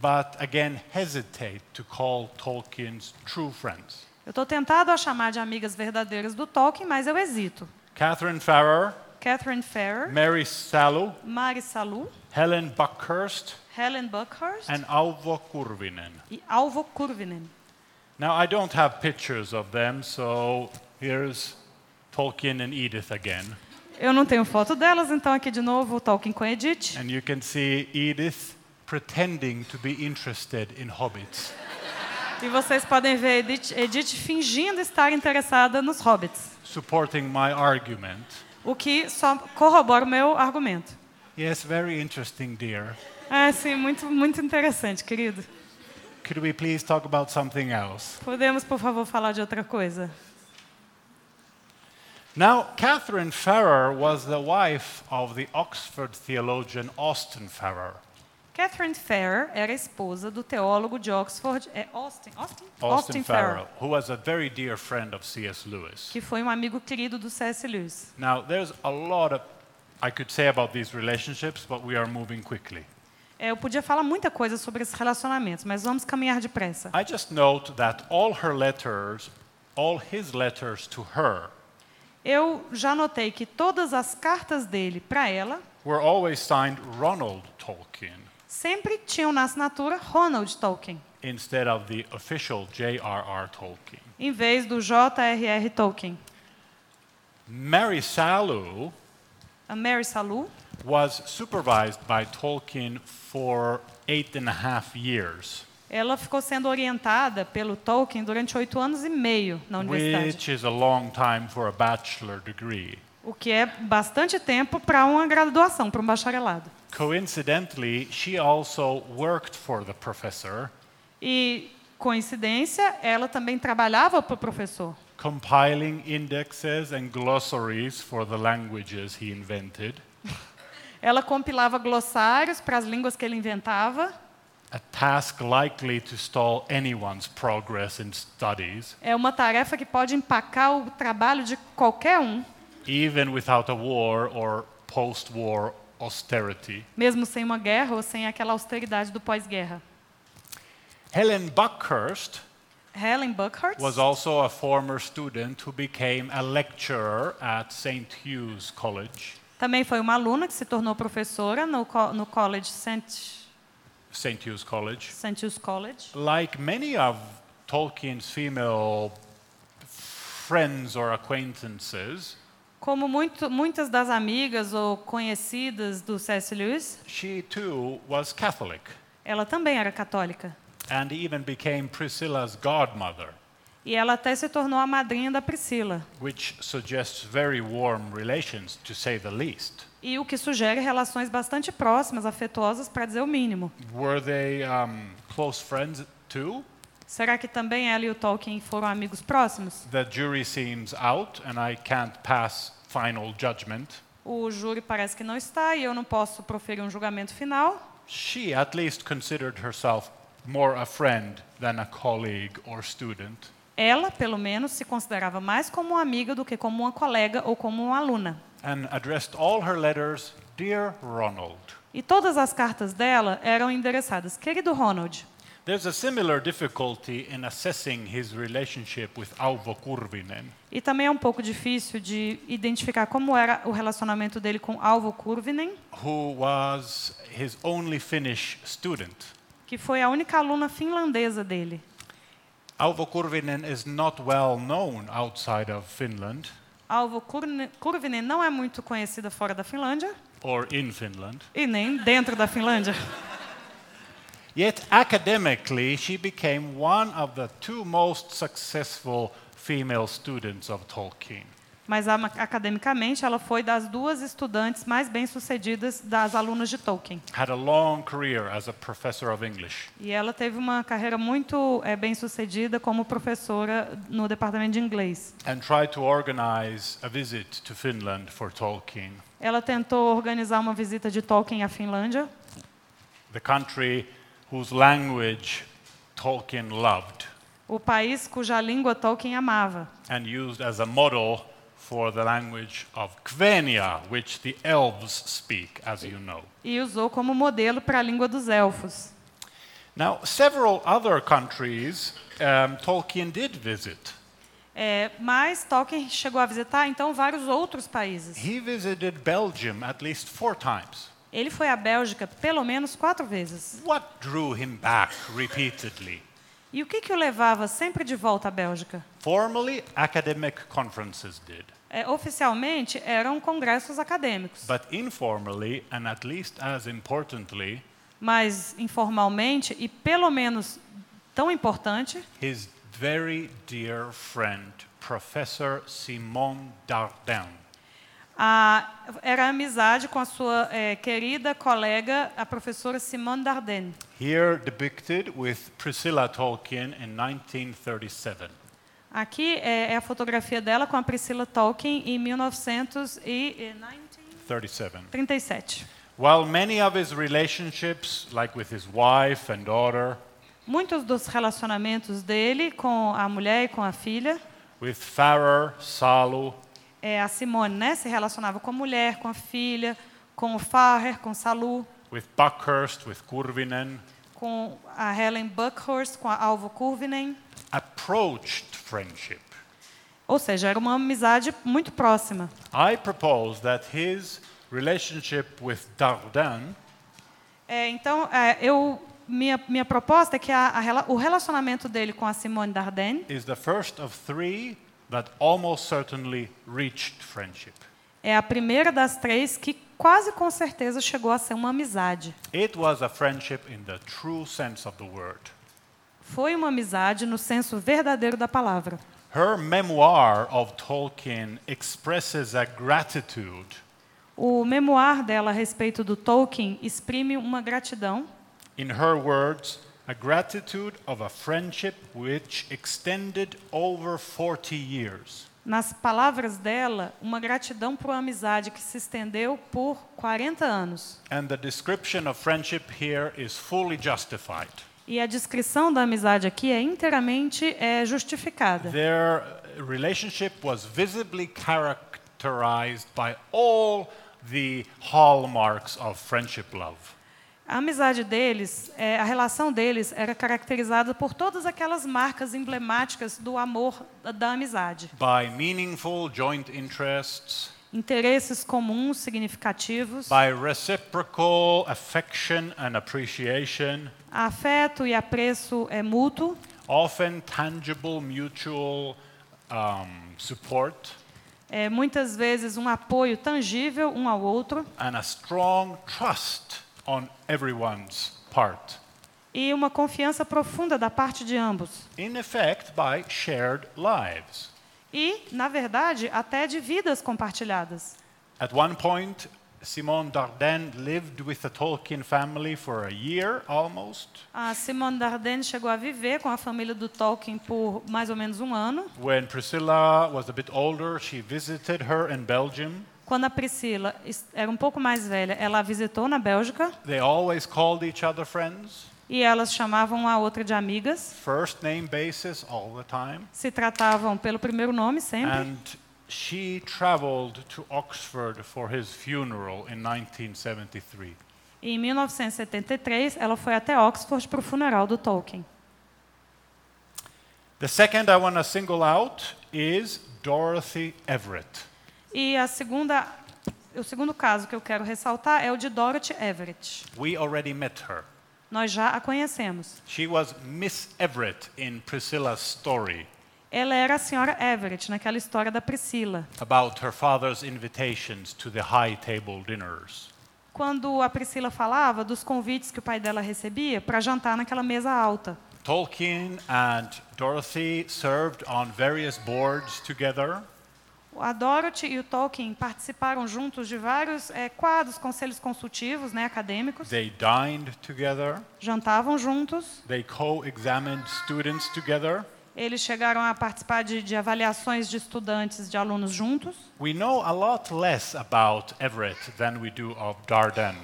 Speaker 3: but again hesitate to call Tolkien's true friends.
Speaker 4: eu estou tentado a chamar de amigas verdadeiras do Tolkien, mas eu hesito.
Speaker 3: Catherine Farrer,
Speaker 4: Catherine Farrer,
Speaker 3: Mary Salu,
Speaker 4: Mari Salu,
Speaker 3: Helen Buckhurst,
Speaker 4: Helen Buckhurst
Speaker 3: and Auvo Kurvinen.
Speaker 4: e Alvo Kurvinen.
Speaker 3: Now, I don't have pictures of them, so here's Tolkien and Edith again.
Speaker 4: Eu não tenho foto delas, então aqui de novo Tolkien com Edith.
Speaker 3: And you can see Edith pretending to be interested in hobbits.
Speaker 4: E vocês podem ver Edith, Edith fingindo estar interessada nos hobbits,
Speaker 3: supporting my argument.
Speaker 4: o que só corrobora o meu argumento.
Speaker 3: Yes, very interesting, dear.
Speaker 4: É, sim, muito, muito interessante, querido.
Speaker 3: Could we please talk about something else?
Speaker 4: Podemos, por favor, falar de outra coisa?
Speaker 3: Now, Catherine Farrer was the wife of the Oxford theologian Austin Farrer.
Speaker 4: Catherine Farrer era esposa do teólogo de Oxford, é Austin, Austin?
Speaker 3: Austin, Farrer, who was a very dear friend of C.S. Lewis.
Speaker 4: que foi um amigo querido do C.S. Lewis.
Speaker 3: Now, there's a lot of I could say about these relationships, but we are moving quickly.
Speaker 4: É, eu podia falar muita coisa sobre esses relacionamentos, mas vamos caminhar depressa.
Speaker 3: I just note that all her letters, all his letters to her,
Speaker 4: Eu já notei que todas as cartas dele para ela
Speaker 3: were always signed Ronald Tolkien
Speaker 4: sempre tinham na assinatura Ronald Tolkien,
Speaker 3: instead of the official J.R.R. Tolkien.
Speaker 4: em vez do J.R.R. Tolkien.
Speaker 3: Mary Salu
Speaker 4: A Mary Salu
Speaker 3: was supervised by Tolkien for eight and a half years,
Speaker 4: ela ficou sendo orientada pelo Tolkien durante oito anos e meio na universidade,
Speaker 3: which is a long time for a bachelor degree.
Speaker 4: o que é bastante tempo para uma graduação, para um bacharelado.
Speaker 3: Coincidentally, she also worked for the professor,
Speaker 4: E, coincidência, ela também trabalhava para o professor,
Speaker 3: compiling indexes and glossaries for the languages he invented, *laughs*
Speaker 4: Ela compilava glossários para as línguas que ele inventava.
Speaker 3: a task likely to stall anyone's progress in studies,
Speaker 4: É uma tarefa que pode empacar o trabalho de qualquer um,
Speaker 3: even without a war or post-war austerity.
Speaker 4: mesmo sem uma guerra ou sem aquela austeridade do pós-guerra.
Speaker 3: Helen Buckhurst
Speaker 4: Helen Buckhurst
Speaker 3: was also a former student who became a lecturer at St. Hugh's College,
Speaker 4: também foi uma aluna que se tornou professora no, co- no College St.
Speaker 3: St. Hugh's College.
Speaker 4: St. Hugh's College.
Speaker 3: Like many of Tolkien's female friends or acquaintances,
Speaker 4: Como muito, muitas das amigas ou conhecidas do C.S. Lewis,
Speaker 3: she too was Catholic
Speaker 4: ela também era católica.
Speaker 3: and even became Priscilla's godmother,
Speaker 4: E ela até se tornou a madrinha da Priscila.
Speaker 3: which suggests very warm relations, to say the least.
Speaker 4: E o que sugere relações bastante próximas, afetuosas, para dizer o mínimo.
Speaker 3: Were they um, close friends too?
Speaker 4: Será que também ela e o Tolkien foram amigos próximos?
Speaker 3: The jury seems out, and I can't pass final judgment.
Speaker 4: O júri parece que não está e eu não posso proferir um julgamento final.
Speaker 3: She at least considered herself more a friend than a colleague or student.
Speaker 4: Ela, pelo menos, se considerava mais como uma amiga do que como uma colega ou como uma aluna.
Speaker 3: and addressed all her letters, Dear Ronald.
Speaker 4: E todas as cartas dela eram endereçadas: Querido Ronald,
Speaker 3: There's a similar difficulty in assessing his relationship with Auvo Kurvinen.
Speaker 4: E também é um pouco difícil de identificar como era o relacionamento dele com Alvo Kurvinen,
Speaker 3: who was his only Finnish student.
Speaker 4: que foi a única aluna finlandesa dele.
Speaker 3: Auvo Kurvinen is not well known outside of Finland
Speaker 4: Alvo Kurvinen não é muito conhecida fora da Finlândia
Speaker 3: or in Finland.
Speaker 4: e nem dentro da Finlândia.
Speaker 3: Yet academically, she became one of the two most successful female students of Tolkien.
Speaker 4: Mas academicamente ela foi das duas estudantes mais bem-sucedidas das alunas de Tolkien.
Speaker 3: Had a long career as a professor of English.
Speaker 4: E ela teve uma carreira muito eh, bem-sucedida como professora no departamento de inglês.
Speaker 3: and tried to organize a visit to Finland for Tolkien,
Speaker 4: Ela tentou organizar uma visita de Tolkien à Finlândia,
Speaker 3: the country whose language Tolkien loved
Speaker 4: o país cuja língua Tolkien amava.
Speaker 3: and used as a model for the language of Quenya, which the elves speak, as you know.
Speaker 4: e usou como modelo para a língua dos elfos.
Speaker 3: Now, several other countries um, Tolkien did visit.
Speaker 4: É, mas Tolkien chegou a visitar então vários outros países.
Speaker 3: He visited Belgium at least four times.
Speaker 4: Ele foi à Bélgica pelo menos quatro vezes.
Speaker 3: What drew him back repeatedly?
Speaker 4: E o que, que o levava sempre de volta à Bélgica?
Speaker 3: Formally, academic conferences did.
Speaker 4: É, oficialmente eram congressos acadêmicos,
Speaker 3: But informally, and at least as importantly,
Speaker 4: mas informalmente e pelo menos tão importante,
Speaker 3: his very dear friend, Professor Simon Dardin,
Speaker 4: a, era amizade com a sua é, querida colega, a professora Simone Dardenne.
Speaker 3: here depicted with Priscilla Tolkien in 1937.
Speaker 4: Aqui é, é a fotografia dela com a Priscilla Tolkien em 1937.
Speaker 3: 37. While many of his relationships, like with his wife and daughter,
Speaker 4: Muitos dos relacionamentos dele com a mulher e com a filha,
Speaker 3: with Farrer, Salu,
Speaker 4: é, a Simone né, se relacionava com a mulher, com a filha, com o Farrer, com Salu,
Speaker 3: with Buckhurst, with Kurvinen,
Speaker 4: com a Helen Buckhurst, com a Alvo Kurvinen.
Speaker 3: approached friendship.
Speaker 4: Ou seja, era uma amizade muito próxima.
Speaker 3: I propose that his relationship with Dardin
Speaker 4: É, então, é, eu, minha, minha proposta é que a, a o relacionamento dele com a Simone Dardenne
Speaker 3: is the first of three that almost certainly reached friendship.
Speaker 4: é a primeira das três que quase com certeza chegou a ser uma amizade.
Speaker 3: It was a friendship in the true sense of the word.
Speaker 4: Foi uma amizade no senso verdadeiro da palavra.
Speaker 3: Her memoir of Tolkien expresses a gratitude
Speaker 4: O memoir dela a respeito do Tolkien exprime uma gratidão,
Speaker 3: In her words, a gratitude of a friendship which extended over 40 years.
Speaker 4: nas palavras dela, uma gratidão por uma amizade que se estendeu por 40 anos.
Speaker 3: And the description of friendship here is fully justified.
Speaker 4: E a descrição da amizade aqui é inteiramente é, justificada.
Speaker 3: Their relationship was visibly characterized by all the hallmarks of friendship love.
Speaker 4: A amizade deles, é, a relação deles era caracterizada por todas aquelas marcas emblemáticas do amor da, amizade.
Speaker 3: By meaningful joint interests,
Speaker 4: Interesses comuns, significativos,
Speaker 3: by reciprocal affection and appreciation,
Speaker 4: afeto e apreço é mútuo,
Speaker 3: often tangible mutual um, support,
Speaker 4: É, muitas vezes um apoio tangível um ao outro.
Speaker 3: And a strong trust on everyone's part.
Speaker 4: e uma confiança profunda da parte de ambos.
Speaker 3: In effect, by shared lives.
Speaker 4: E, na verdade, até de vidas compartilhadas.
Speaker 3: At one point, Simone Dardenne lived with the Tolkien family for a year almost.
Speaker 4: A Simone Dardenne chegou a viver com a família do Tolkien por mais ou menos um ano.
Speaker 3: When Priscilla was a bit older, she visited her in Belgium.
Speaker 4: Quando a Priscila era um pouco mais velha, ela a visitou na Bélgica
Speaker 3: They always called each other friends,
Speaker 4: e elas chamavam a outra de amigas.
Speaker 3: first name basis all the time.
Speaker 4: Se tratavam pelo primeiro nome sempre.
Speaker 3: And she traveled to Oxford for his funeral in 1973.
Speaker 4: E em 1973, ela foi até Oxford para o funeral do Tolkien.
Speaker 3: The second I want to single out is Dorothy Everett.
Speaker 4: E a segunda, o segundo caso que eu quero ressaltar é o de Dorothy Everett.
Speaker 3: We already met her.
Speaker 4: Nós já a conhecemos.
Speaker 3: She was Miss Everett in Priscilla's story
Speaker 4: Ela era a senhora Everett naquela história da Priscila.
Speaker 3: about her father's invitations to the high table dinners.
Speaker 4: Quando a Priscila falava dos convites que o pai dela recebia para jantar naquela mesa alta.
Speaker 3: Tolkien and Dorothy served on various boards together.
Speaker 4: A Dorothy e o Tolkien participaram juntos de vários eh, quadros, conselhos consultivos, né, acadêmicos.
Speaker 3: They dined together.
Speaker 4: Jantavam juntos.
Speaker 3: They co-examined students together.
Speaker 4: Eles chegaram a participar de, de avaliações de estudantes, de alunos juntos.
Speaker 3: We know a lot less about Everett than we do of Dardenne.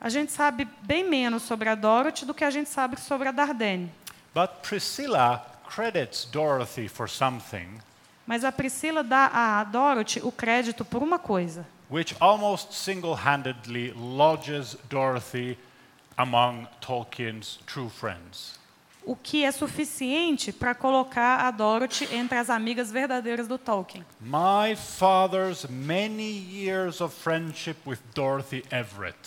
Speaker 4: A gente sabe bem menos sobre a Dorothy do que a gente sabe sobre a Dardenne.
Speaker 3: But Priscilla credits Dorothy for something
Speaker 4: Mas a Priscila dá a Dorothy o crédito por uma coisa,
Speaker 3: which almost single-handedly lodges Dorothy among Tolkien's true friends.
Speaker 4: o que é suficiente para colocar a Dorothy entre as amigas verdadeiras do Tolkien.
Speaker 3: My father's many years of friendship with Dorothy Everett,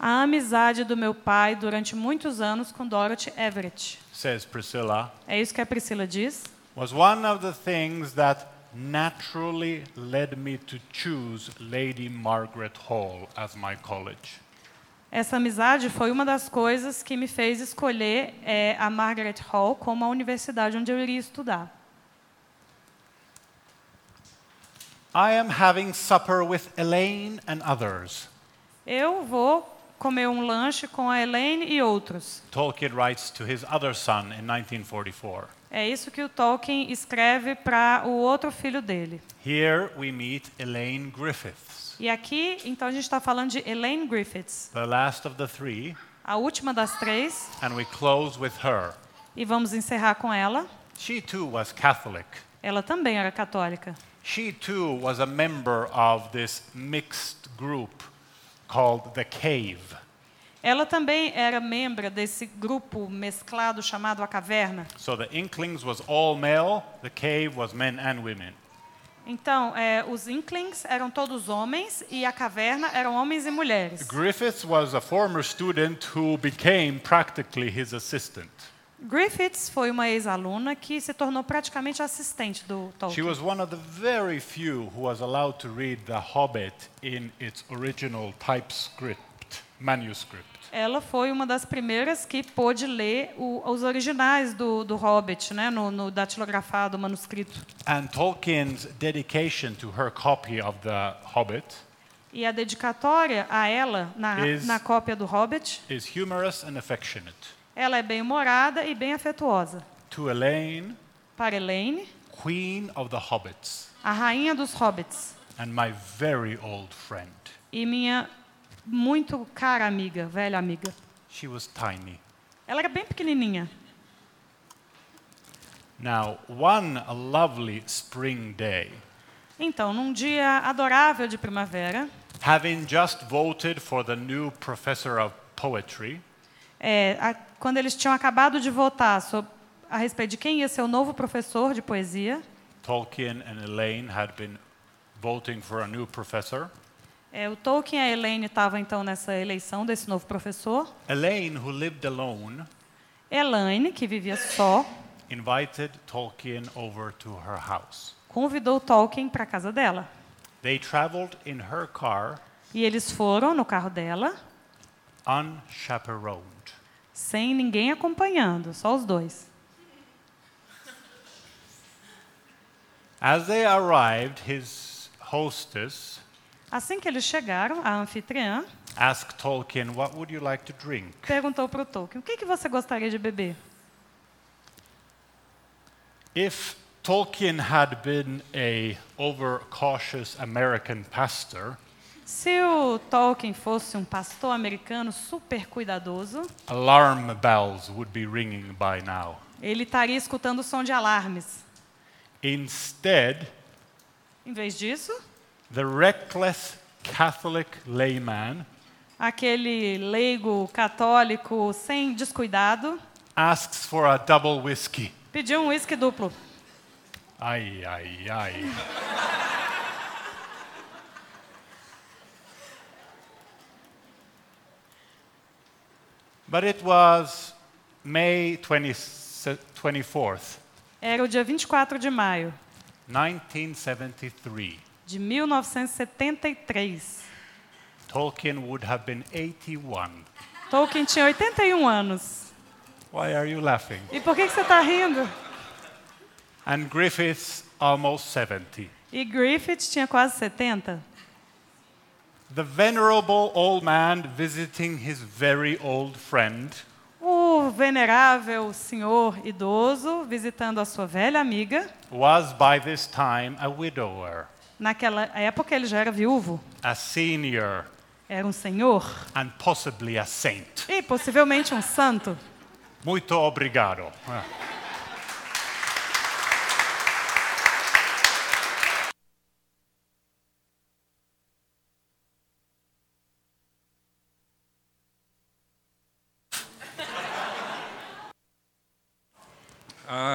Speaker 4: A amizade do meu pai durante muitos anos com Dorothy Everett.
Speaker 3: says Priscilla,
Speaker 4: É isso que a Priscila diz.
Speaker 3: Was one of the things that naturally led me to choose Lady Margaret Hall as my college.
Speaker 4: Essa amizade foi uma das coisas que me fez escolher eh, a Margaret Hall como a universidade onde eu iria estudar.
Speaker 3: I am having supper with Elaine and others.
Speaker 4: Eu vou comer um lanche com a Elaine e outros.
Speaker 3: Tolkien writes to his other son in 1944.
Speaker 4: É isso que o Tolkien escreve para o outro filho dele.
Speaker 3: Here we meet Elaine Griffiths,
Speaker 4: E aqui, então, a gente está falando de Elaine Griffiths,
Speaker 3: the last of the three,
Speaker 4: a última das três,
Speaker 3: and we close with her.
Speaker 4: e vamos encerrar com ela.
Speaker 3: She too was Catholic.
Speaker 4: Ela também era católica.
Speaker 3: She too was a member of this mixed group called the Cave.
Speaker 4: Ela também era membro desse grupo mesclado chamado a Caverna.
Speaker 3: So the Inklings was all male, the Cave was men and women.
Speaker 4: Então, é, os Inklings eram todos homens e a Caverna eram homens e mulheres.
Speaker 3: Griffiths was a former student who became practically his assistant.
Speaker 4: Griffiths foi uma ex-aluna que se tornou praticamente assistente do
Speaker 3: She
Speaker 4: Tolkien.
Speaker 3: was one of the very few who was allowed to read The Hobbit in its original typescript manuscript.
Speaker 4: Ela foi uma das primeiras que pôde ler o- os originais do, do Hobbit, né, no, no datilografado manuscrito.
Speaker 3: And Tolkien's dedication to her copy of The Hobbit
Speaker 4: E a dedicatória a ela, na,
Speaker 3: Is-
Speaker 4: na cópia do Hobbit,
Speaker 3: is humorous and affectionate.
Speaker 4: Ela é bem-humorada e bem afetuosa.
Speaker 3: To Elaine,
Speaker 4: Para Elaine,
Speaker 3: Queen of the Hobbits,
Speaker 4: a rainha dos Hobbits,
Speaker 3: and my very old friend.
Speaker 4: e minha muito cara amiga, velha amiga.
Speaker 3: She was tiny.
Speaker 4: Ela era bem pequenininha.
Speaker 3: Now, one lovely spring day,
Speaker 4: Então, num dia adorável de primavera,
Speaker 3: having just voted for the new professor of poetry,
Speaker 4: é, a- quando eles tinham acabado de votar sobre, a respeito de quem ia ser o novo professor de poesia,
Speaker 3: Tolkien and Elaine had been voting for a new professor.
Speaker 4: é, o Tolkien e a Elaine estavam então nessa eleição desse novo professor.
Speaker 3: Elaine, who lived alone,
Speaker 4: Elaine, que vivia só,
Speaker 3: invited Tolkien over to her house.
Speaker 4: convidou Tolkien para a casa dela.
Speaker 3: They traveled in her car,
Speaker 4: E eles foram no carro dela,
Speaker 3: unchaperoned.
Speaker 4: Sem ninguém acompanhando, só os dois.
Speaker 3: As they arrived, his hostess
Speaker 4: Assim que eles chegaram, a anfitriã
Speaker 3: asked Tolkien, What would you like to drink?
Speaker 4: perguntou para o Tolkien: O que, que você gostaria de beber?
Speaker 3: If Tolkien had been a overcautious American pastor,
Speaker 4: Se o Tolkien fosse um pastor americano super cuidadoso,
Speaker 3: alarm bells would be ringing by now.
Speaker 4: ele estaria escutando o som de alarmes.
Speaker 3: Instead,
Speaker 4: Em vez disso,
Speaker 3: the reckless Catholic layman
Speaker 4: aquele leigo católico sem descuidado
Speaker 3: asks for a double whiskey.
Speaker 4: pediu um uísque duplo.
Speaker 3: Ai, ai, ai. But it was May 20, 24th,
Speaker 4: Era o dia 24 de maio
Speaker 3: 1973.
Speaker 4: de 1973.
Speaker 3: Tolkien would have been 81.
Speaker 4: Tolkien tinha 81 anos.
Speaker 3: Why are you laughing?
Speaker 4: E por que, que você está rindo?
Speaker 3: And Griffiths almost 70.
Speaker 4: E Griffith tinha quase 70.
Speaker 3: The venerable old man visiting his very old friend
Speaker 4: O venerável senhor idoso, visitando a sua velha amiga,
Speaker 3: was by this time a widower,
Speaker 4: naquela época ele já era viúvo,
Speaker 3: a senior,
Speaker 4: era um senhor
Speaker 3: and possibly a saint.
Speaker 4: e possivelmente um santo.
Speaker 3: Muito obrigado.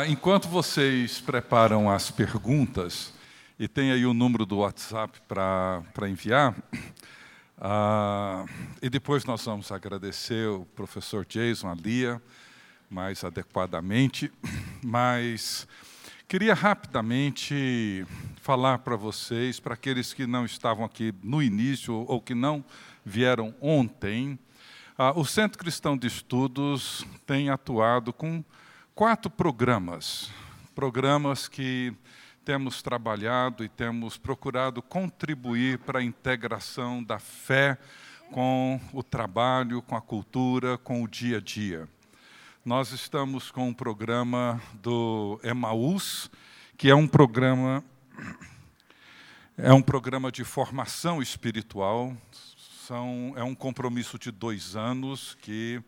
Speaker 5: Enquanto vocês preparam as perguntas, e tem aí o número do WhatsApp para enviar, ah, e depois nós vamos agradecer o professor Jason, a Lia, mais adequadamente, mas queria rapidamente falar para vocês, para aqueles que não estavam aqui no início ou que não vieram ontem, ah, o Centro Cristão de Estudos tem atuado com quatro programas, programas que temos trabalhado e temos procurado contribuir para a integração da fé com o trabalho, com a cultura, com o dia a dia. Nós estamos com um programa do Emaús, que é um programa é um programa de formação espiritual. São, é um compromisso de dois anos que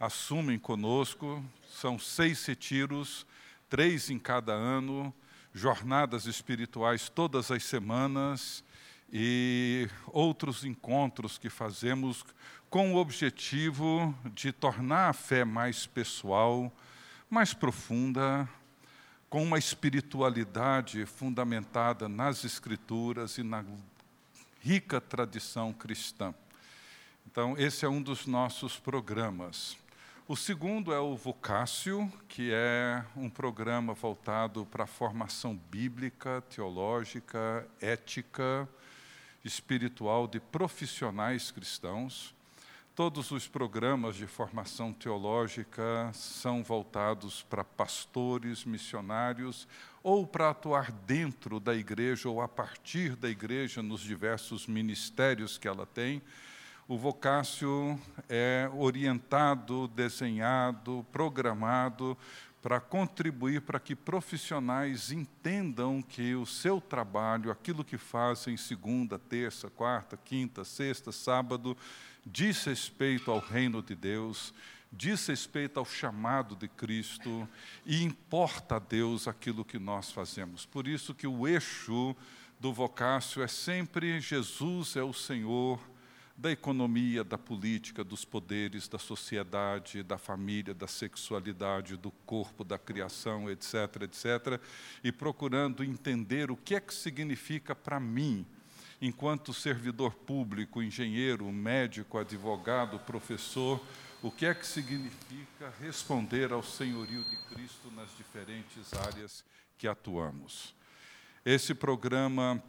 Speaker 5: assumem conosco. São seis retiros, três em cada ano, jornadas espirituais todas as semanas e outros encontros que fazemos com o objetivo de tornar a fé mais pessoal, mais profunda, com uma espiritualidade fundamentada nas Escrituras e na rica tradição cristã. Então, esse é um dos nossos programas. O segundo é o Vocácio, que é um programa voltado para a formação bíblica, teológica, ética, espiritual de profissionais cristãos. Todos os programas de formação teológica são voltados para pastores, missionários, ou para atuar dentro da igreja ou a partir da igreja nos diversos ministérios que ela tem. O Vocácio é orientado, desenhado, programado para contribuir para que profissionais entendam que o seu trabalho, aquilo que fazem segunda, terça, quarta, quinta, sexta, sábado, diz respeito ao reino de Deus, diz respeito ao chamado de Cristo e importa a Deus aquilo que nós fazemos. Por isso que o eixo do Vocácio é sempre Jesus é o Senhor da economia, da política, dos poderes, da sociedade, da família, da sexualidade, do corpo, da criação, etc., etc., e procurando entender o que é que significa para mim, enquanto servidor público, engenheiro, médico, advogado, professor, o que é que significa responder ao senhorio de Cristo nas diferentes áreas que atuamos. Esse programa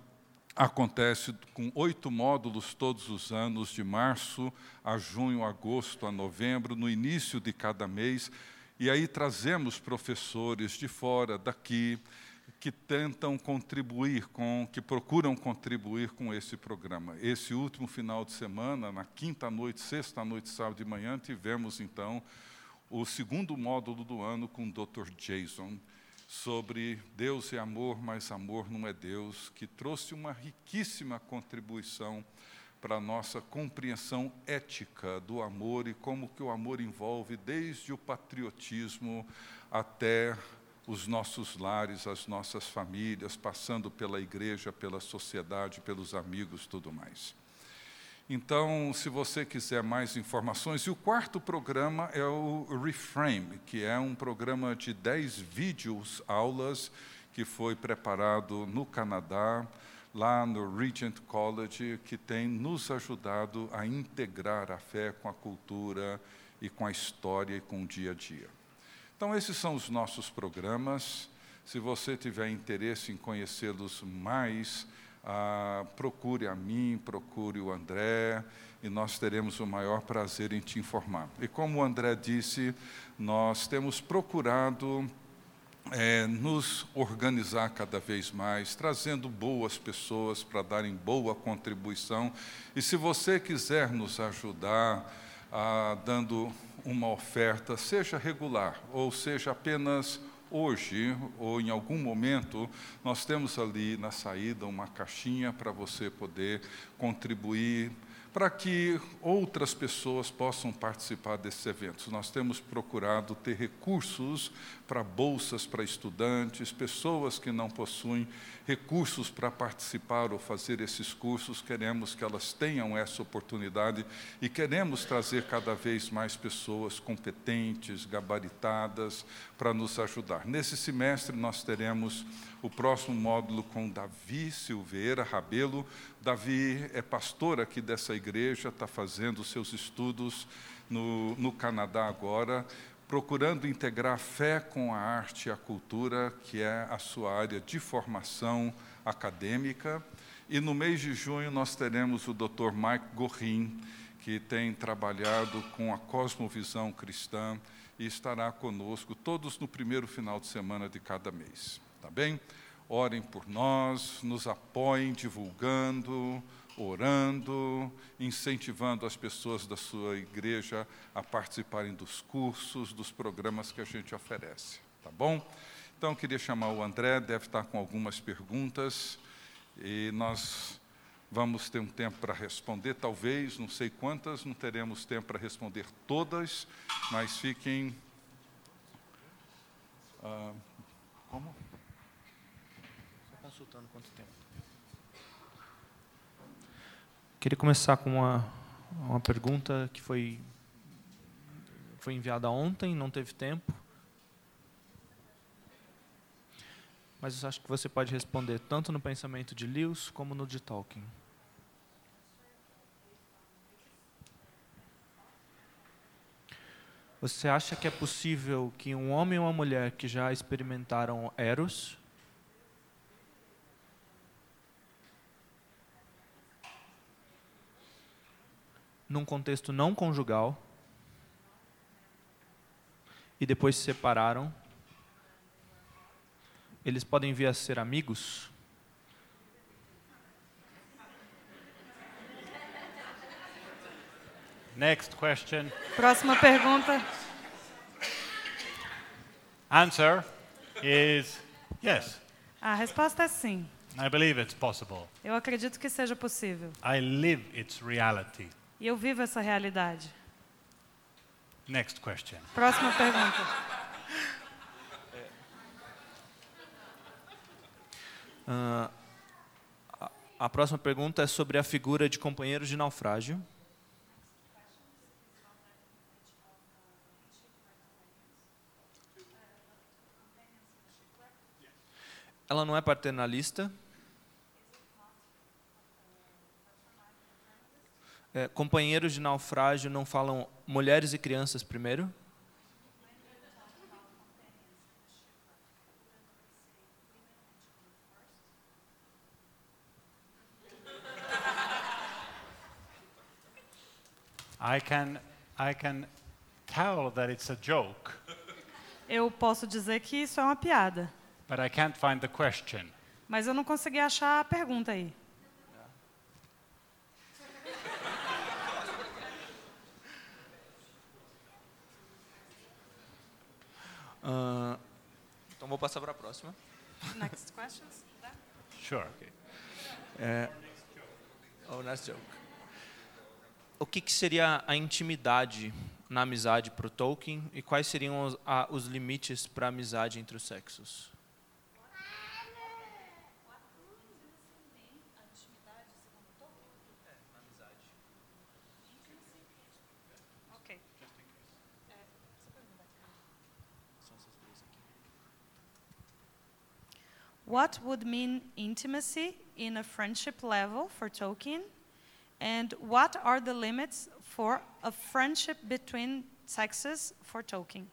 Speaker 5: acontece com oito módulos todos os anos, de março a junho, agosto a novembro, no início de cada mês. E aí trazemos professores de fora, daqui, que tentam contribuir com, que procuram contribuir com esse programa. Esse último final de semana, na quinta noite, sexta noite, sábado de manhã, tivemos então o segundo módulo do ano com o Dr. Jason sobre Deus é amor, mas amor não é Deus, que trouxe uma riquíssima contribuição para a nossa compreensão ética do amor e como que o amor envolve desde o patriotismo até os nossos lares, as nossas famílias, passando pela igreja, pela sociedade, pelos amigos, tudo mais. Então, se você quiser mais informações, e o quarto programa é o Reframe, que é um programa de 10 vídeos, aulas, que foi preparado no Canadá, lá no Regent College, que tem nos ajudado a integrar a fé com a cultura e com a história e com o dia a dia. Então, esses são os nossos programas. Se você tiver interesse em conhecê-los mais, ah, procure a mim, procure o André, e nós teremos o maior prazer em te informar. E como o André disse, nós temos procurado é, nos organizar cada vez mais, trazendo boas pessoas para darem boa contribuição. E se você quiser nos ajudar, ah, dando uma oferta, seja regular ou seja apenas hoje ou em algum momento, nós temos ali na saída uma caixinha para você poder contribuir para que outras pessoas possam participar desses eventos. Nós temos procurado ter recursos para bolsas para estudantes, pessoas que não possuem recursos para participar ou fazer esses cursos, queremos que elas tenham essa oportunidade e queremos trazer cada vez mais pessoas competentes, gabaritadas, para nos ajudar. Nesse semestre, nós teremos o próximo módulo com Davi Silveira Rabelo. Davi é pastor aqui dessa igreja, está fazendo seus estudos no, no Canadá agora, procurando integrar a fé com a arte e a cultura, que é a sua área de formação acadêmica. E no mês de junho nós teremos o Dr. Mike Gorin, que tem trabalhado com a cosmovisão cristã e estará conosco todos no primeiro final de semana de cada mês. Tá bem? Orem por nós, nos apoiem divulgando, orando, incentivando as pessoas da sua igreja a participarem dos cursos, dos programas que a gente oferece. Tá bom? Então, queria chamar o André, deve estar com algumas perguntas, e nós vamos ter um tempo para responder, talvez, não sei quantas, não teremos tempo para responder todas, mas fiquem. Uh, como?
Speaker 2: consultando quanto tempo. Queria começar com uma, uma pergunta que foi, foi enviada ontem, não teve tempo. Mas acho que você pode responder tanto no pensamento de Lewis como no de Tolkien. Você acha que é possível que um homem ou uma mulher que já experimentaram Eros num contexto não conjugal e depois se separaram, eles podem vir a ser amigos?
Speaker 3: Next question.
Speaker 4: Próxima pergunta.
Speaker 3: Answer is yes.
Speaker 4: A resposta é sim.
Speaker 3: I believe it's possible.
Speaker 4: Eu acredito que seja possível.
Speaker 3: I live its reality.
Speaker 4: E eu vivo essa realidade.
Speaker 3: Next question.
Speaker 4: Próxima pergunta.
Speaker 2: Uh, a, a próxima pergunta é sobre a figura de companheiros de naufrágio. Ela não é paternalista. É, companheiros de naufrágio não falam mulheres e crianças primeiro?
Speaker 3: I can, I can tell that it's a joke.
Speaker 4: Eu posso dizer que isso é uma piada.
Speaker 3: But I can't find the question.
Speaker 4: Mas eu não consegui achar a pergunta aí.
Speaker 2: Ah, então vou passar para a próxima.
Speaker 4: Next questions?
Speaker 3: Sure.
Speaker 2: Oh, nice joke. O que, que seria a intimidade na amizade para o Tolkien e quais seriam os, a- os limites para a amizade entre os sexos?
Speaker 4: What would mean intimacy in a friendship level for Tolkien? And what are the limits for a friendship between sexes for Tolkien?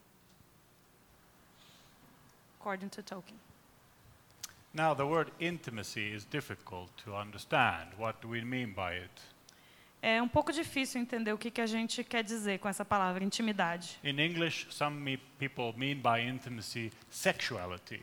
Speaker 4: According to Tolkien.
Speaker 3: Now, the word intimacy is difficult to understand. What do we mean by it?
Speaker 4: É um pouco difícil entender o que, que a gente quer dizer com essa palavra, intimidade.
Speaker 3: In English, some people mean by intimacy sexuality.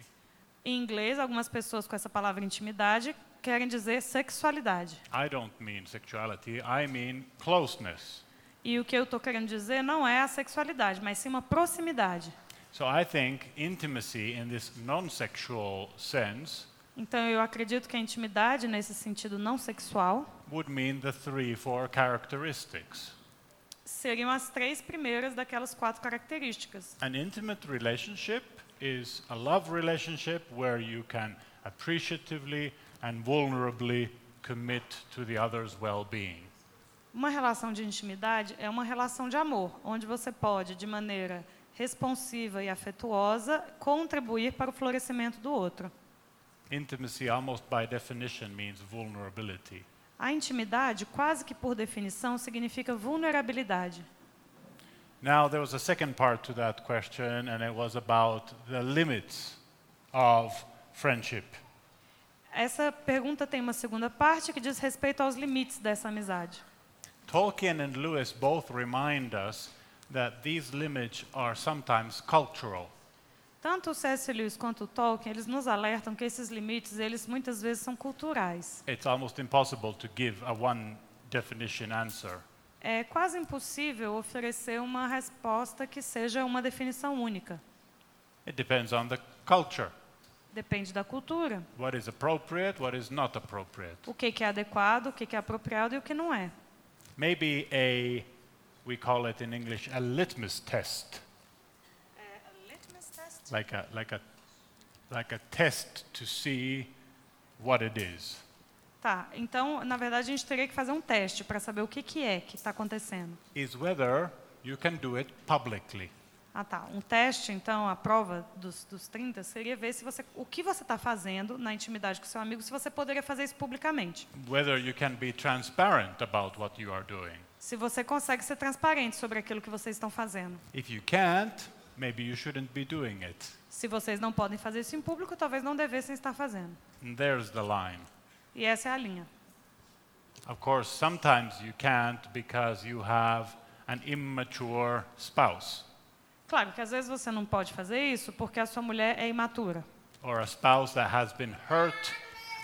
Speaker 4: Em inglês, algumas pessoas com essa palavra intimidade querem dizer sexualidade.
Speaker 3: I don't mean sexuality, I mean closeness.
Speaker 4: E o que eu estou querendo dizer não é a sexualidade, mas sim uma proximidade.
Speaker 3: So I think intimacy in this non sexual sense
Speaker 4: Então, eu acredito que a intimidade, nesse sentido não sexual,
Speaker 3: would mean the three, four characteristics.
Speaker 4: seriam as três primeiras daquelas quatro características.
Speaker 3: An intimate relationship is a love relationship where you can appreciatively and vulnerably commit to the other's well being.
Speaker 4: Uma relação de intimidade é uma relação de amor, onde você pode, de maneira responsiva e afetuosa, contribuir para o florescimento do outro.
Speaker 3: Intimacy, almost by definition, means vulnerability.
Speaker 4: A intimidade, quase que por definição, significa vulnerabilidade.
Speaker 3: Now, there was a second part to that question, and it was about the limits of friendship.
Speaker 4: Essa pergunta tem uma segunda parte que diz respeito aos limites dessa amizade.
Speaker 3: Tolkien and Lewis both remind us that these limits are sometimes cultural.
Speaker 4: Tanto C.S. Lewis quanto Tolkien, eles nos alertam que esses limites, eles muitas vezes são culturais.
Speaker 3: It's almost impossible to give a one definition answer.
Speaker 4: É quase impossível oferecer uma resposta que seja uma definição única.
Speaker 3: It depends on the culture.
Speaker 4: Depende da cultura.
Speaker 3: What is appropriate, what is not appropriate.
Speaker 4: O que é adequado, o que que é apropriado e o que não é.
Speaker 3: Maybe a, we call it in English, a litmus test, like a, like a, like a test to see what it is.
Speaker 4: Tá, então, na verdade, a gente teria que fazer um teste para saber o que, que é que está acontecendo.
Speaker 3: Is whether you can do it publicly.
Speaker 4: Ah, tá. Um teste, então, a prova dos, dos 30 seria ver se você, o que você está fazendo na intimidade com seu amigo, se você poderia fazer isso publicamente.
Speaker 3: Whether you can be transparent about what you are doing.
Speaker 4: Se você consegue ser transparente sobre aquilo que vocês estão fazendo.
Speaker 3: If you can't, maybe you shouldn't be doing it.
Speaker 4: Se vocês não podem fazer isso em público, talvez não devessem estar fazendo.
Speaker 3: And there's the line.
Speaker 4: E essa é a linha.
Speaker 3: Of course, sometimes you can't because you have an immature spouse
Speaker 4: Claro que às vezes você não pode fazer isso porque a sua mulher é imatura.
Speaker 3: or a spouse that has been hurt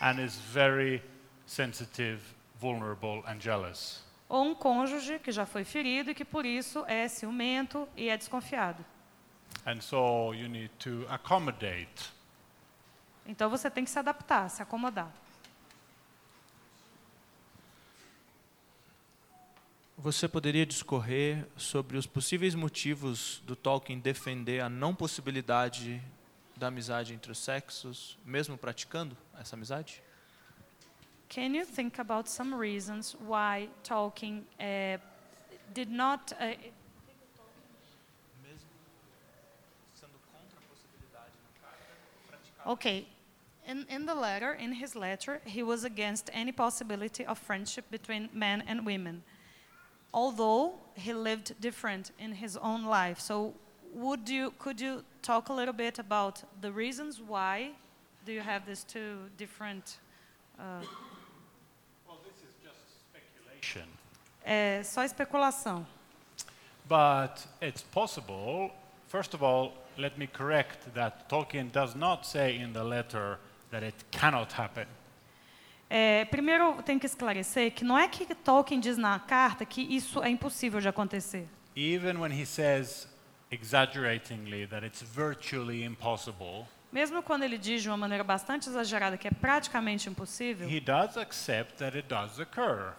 Speaker 3: and is very sensitive, vulnerable, and jealous.
Speaker 4: Ou um cônjuge que já foi ferido e que por isso é ciumento e é desconfiado.
Speaker 3: And so you need to accommodate.
Speaker 4: Então você tem que se adaptar, se acomodar.
Speaker 2: Você poderia discorrer sobre os possíveis motivos do Tolkien defender a não possibilidade da amizade entre os sexos, mesmo praticando essa amizade?
Speaker 4: Can you think about some reasons why Tolkien uh, did not uh, Okay. In, in the letter, in his letter, he was against any possibility of friendship between men and women, although he lived different in his own life. So, would you, could you talk a little bit about the reasons why do you have these two different? Uh,
Speaker 3: Well, this is just speculation.
Speaker 4: é só especulação.
Speaker 3: But it's possible. First of all, let me correct that Tolkien does not say in the letter that it cannot happen.
Speaker 4: É, primeiro, tem que esclarecer que não é que Tolkien diz na carta que isso é impossível de acontecer.
Speaker 3: Even when he says exaggeratingly that it's virtually impossible,
Speaker 4: Mesmo quando ele diz de uma maneira bastante exagerada que é praticamente impossível,
Speaker 3: he does accept that it does occur.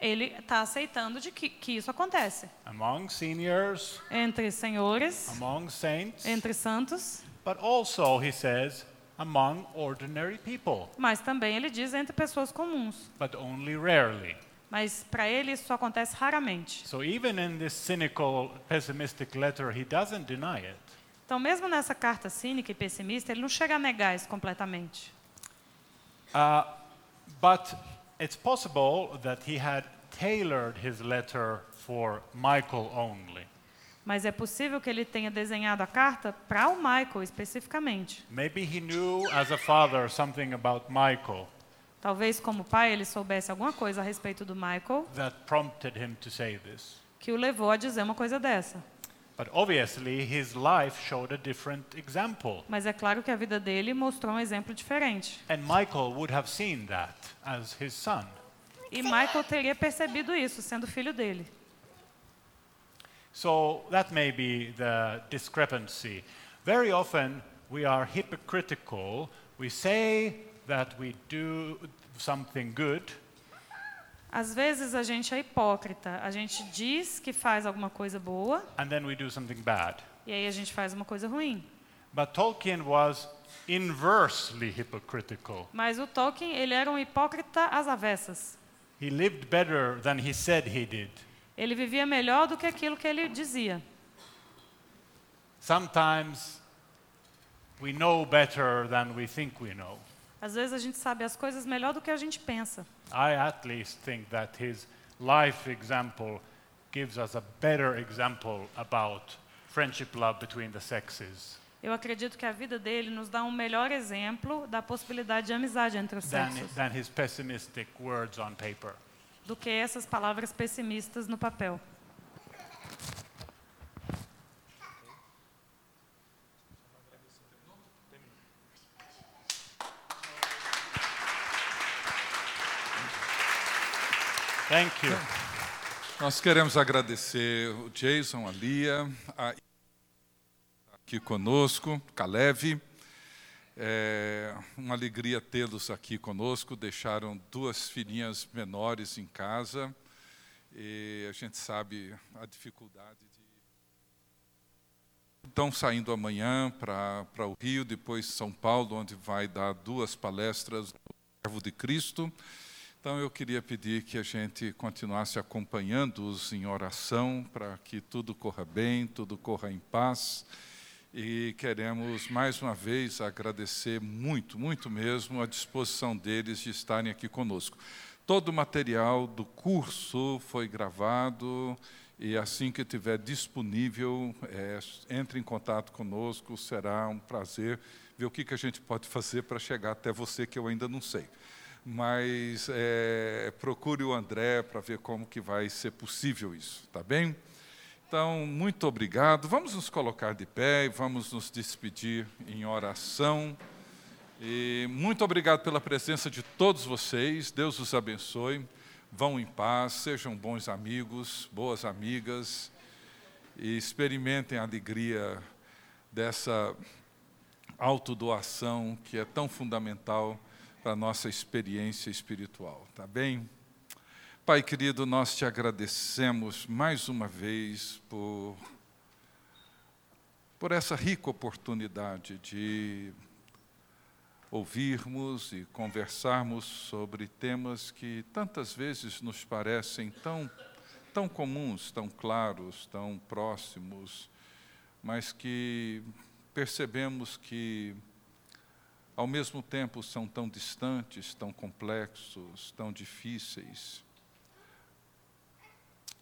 Speaker 4: ele está aceitando de que, que isso acontece.
Speaker 3: Among seniors,
Speaker 4: Entre senhores,
Speaker 3: among saints,
Speaker 4: entre santos,
Speaker 3: but also, he says, among ordinary people,
Speaker 4: mas também ele diz entre pessoas comuns.
Speaker 3: but only rarely.
Speaker 4: Mas para ele isso só acontece raramente.
Speaker 3: So even in this cynical, pessimistic letter, he doesn't deny it.
Speaker 4: Então, mesmo nessa carta cínica e pessimista, ele não chega a negar isso completamente.
Speaker 3: Uh, but it's possible that he had tailored his letter for Michael only.
Speaker 4: Mas é possível que ele tenha desenhado a carta para o Michael especificamente.
Speaker 3: Maybe he knew as a father something about Michael
Speaker 4: Talvez, como pai, ele soubesse alguma coisa a respeito do Michael
Speaker 3: that prompted him to say this.
Speaker 4: que o levou a dizer uma coisa dessa.
Speaker 3: But obviously, his life showed a different example.
Speaker 4: Mas é claro que a vida dele mostrou um exemplo diferente.
Speaker 3: And Michael would have seen that as his son.
Speaker 4: E Michael teria percebido isso, sendo filho dele.
Speaker 3: So that may be the discrepancy. Very often, we are hypocritical. We say that we do something good,
Speaker 4: Às vezes a gente é hipócrita. A gente diz que faz alguma coisa boa
Speaker 3: and then we do something bad.
Speaker 4: e aí a gente faz uma coisa ruim.
Speaker 3: But Tolkien was inversely hypocritical.
Speaker 4: Mas o Tolkien, ele era um hipócrita às avessas.
Speaker 3: He lived better than he said he did.
Speaker 4: Ele vivia melhor do que aquilo que ele dizia.
Speaker 3: Sometimes we know better than we think we know.
Speaker 4: Às vezes a gente sabe as coisas melhor do que a gente pensa.
Speaker 3: I at least think that his life example gives us a better example about friendship love between the sexes
Speaker 4: Eu acredito que a vida dele nos dá um melhor exemplo da possibilidade de amizade entre os
Speaker 3: than,
Speaker 4: sexos
Speaker 3: than his pessimistic words on paper.
Speaker 4: Do que essas palavras pessimistas no papel.
Speaker 3: Thank you.
Speaker 5: Nós queremos agradecer o Jason, a Lia, a aqui conosco, Caleb. É uma alegria tê-los aqui conosco. Deixaram duas filhinhas menores em casa e a gente sabe a dificuldade de. Estão saindo amanhã para o Rio, depois São Paulo, onde vai dar duas palestras no Servo de Cristo. Então eu queria pedir que a gente continuasse acompanhando-os em oração para que tudo corra bem, tudo corra em paz. E queremos mais uma vez agradecer muito, muito mesmo a disposição deles de estarem aqui conosco. Todo o material do curso foi gravado e assim que estiver disponível, é, entre em contato conosco, será um prazer ver o que, que a gente pode fazer para chegar até você, que eu ainda não sei mas é, procure o André para ver como que vai ser possível isso, tá bem? Então, muito obrigado. Vamos nos colocar de pé e vamos nos despedir em oração. E muito obrigado pela presença de todos vocês. Deus os abençoe. Vão em paz, sejam bons amigos, boas amigas e experimentem a alegria dessa autodoação que é tão fundamental para a nossa experiência espiritual, tá bem? Pai querido, nós te agradecemos mais uma vez por, por essa rica oportunidade de ouvirmos e conversarmos sobre temas que tantas vezes nos parecem tão, tão comuns, tão claros, tão próximos, mas que percebemos que ao mesmo tempo são tão distantes, tão complexos, tão difíceis.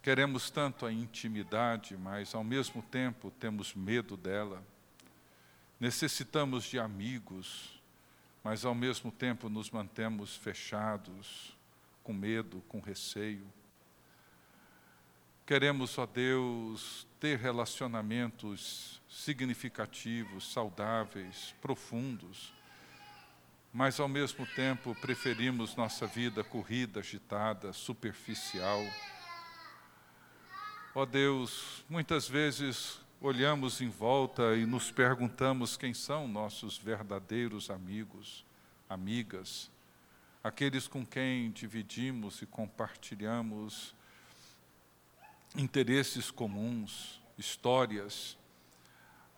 Speaker 5: Queremos tanto a intimidade, mas ao mesmo tempo temos medo dela. Necessitamos de amigos, mas ao mesmo tempo nos mantemos fechados, com medo, com receio. Queremos, ó Deus, ter relacionamentos significativos, saudáveis, profundos, mas ao mesmo tempo preferimos nossa vida corrida, agitada, superficial. Ó Deus, muitas vezes olhamos em volta e nos perguntamos quem são nossos verdadeiros amigos, amigas, aqueles com quem dividimos e compartilhamos interesses comuns, histórias,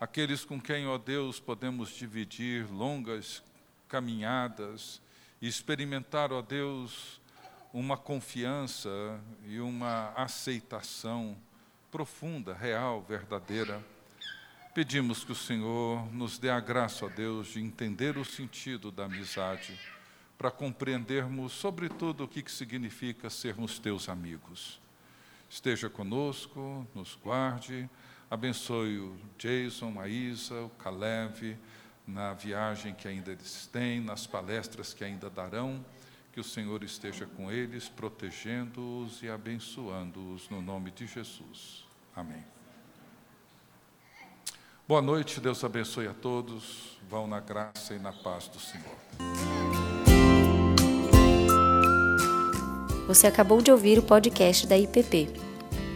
Speaker 5: aqueles com quem, ó Deus, podemos dividir longas caminhadas e experimentar, ó Deus, uma confiança e uma aceitação profunda, real, verdadeira. Pedimos que o Senhor nos dê a graça, ó Deus, de entender o sentido da amizade, para compreendermos, sobretudo, o que significa sermos teus amigos. Esteja conosco, nos guarde, abençoe o Jason, a Isa, o Caleb, na viagem que ainda eles têm, nas palestras que ainda darão, que o Senhor esteja com eles, protegendo-os e abençoando-os no nome de Jesus. Amém. Boa noite, Deus abençoe a todos. Vão na graça e na paz do Senhor.
Speaker 1: Você acabou de ouvir o podcast da IPP.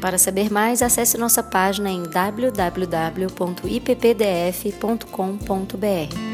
Speaker 1: Para saber mais, acesse nossa página em www.ippdf.com.br.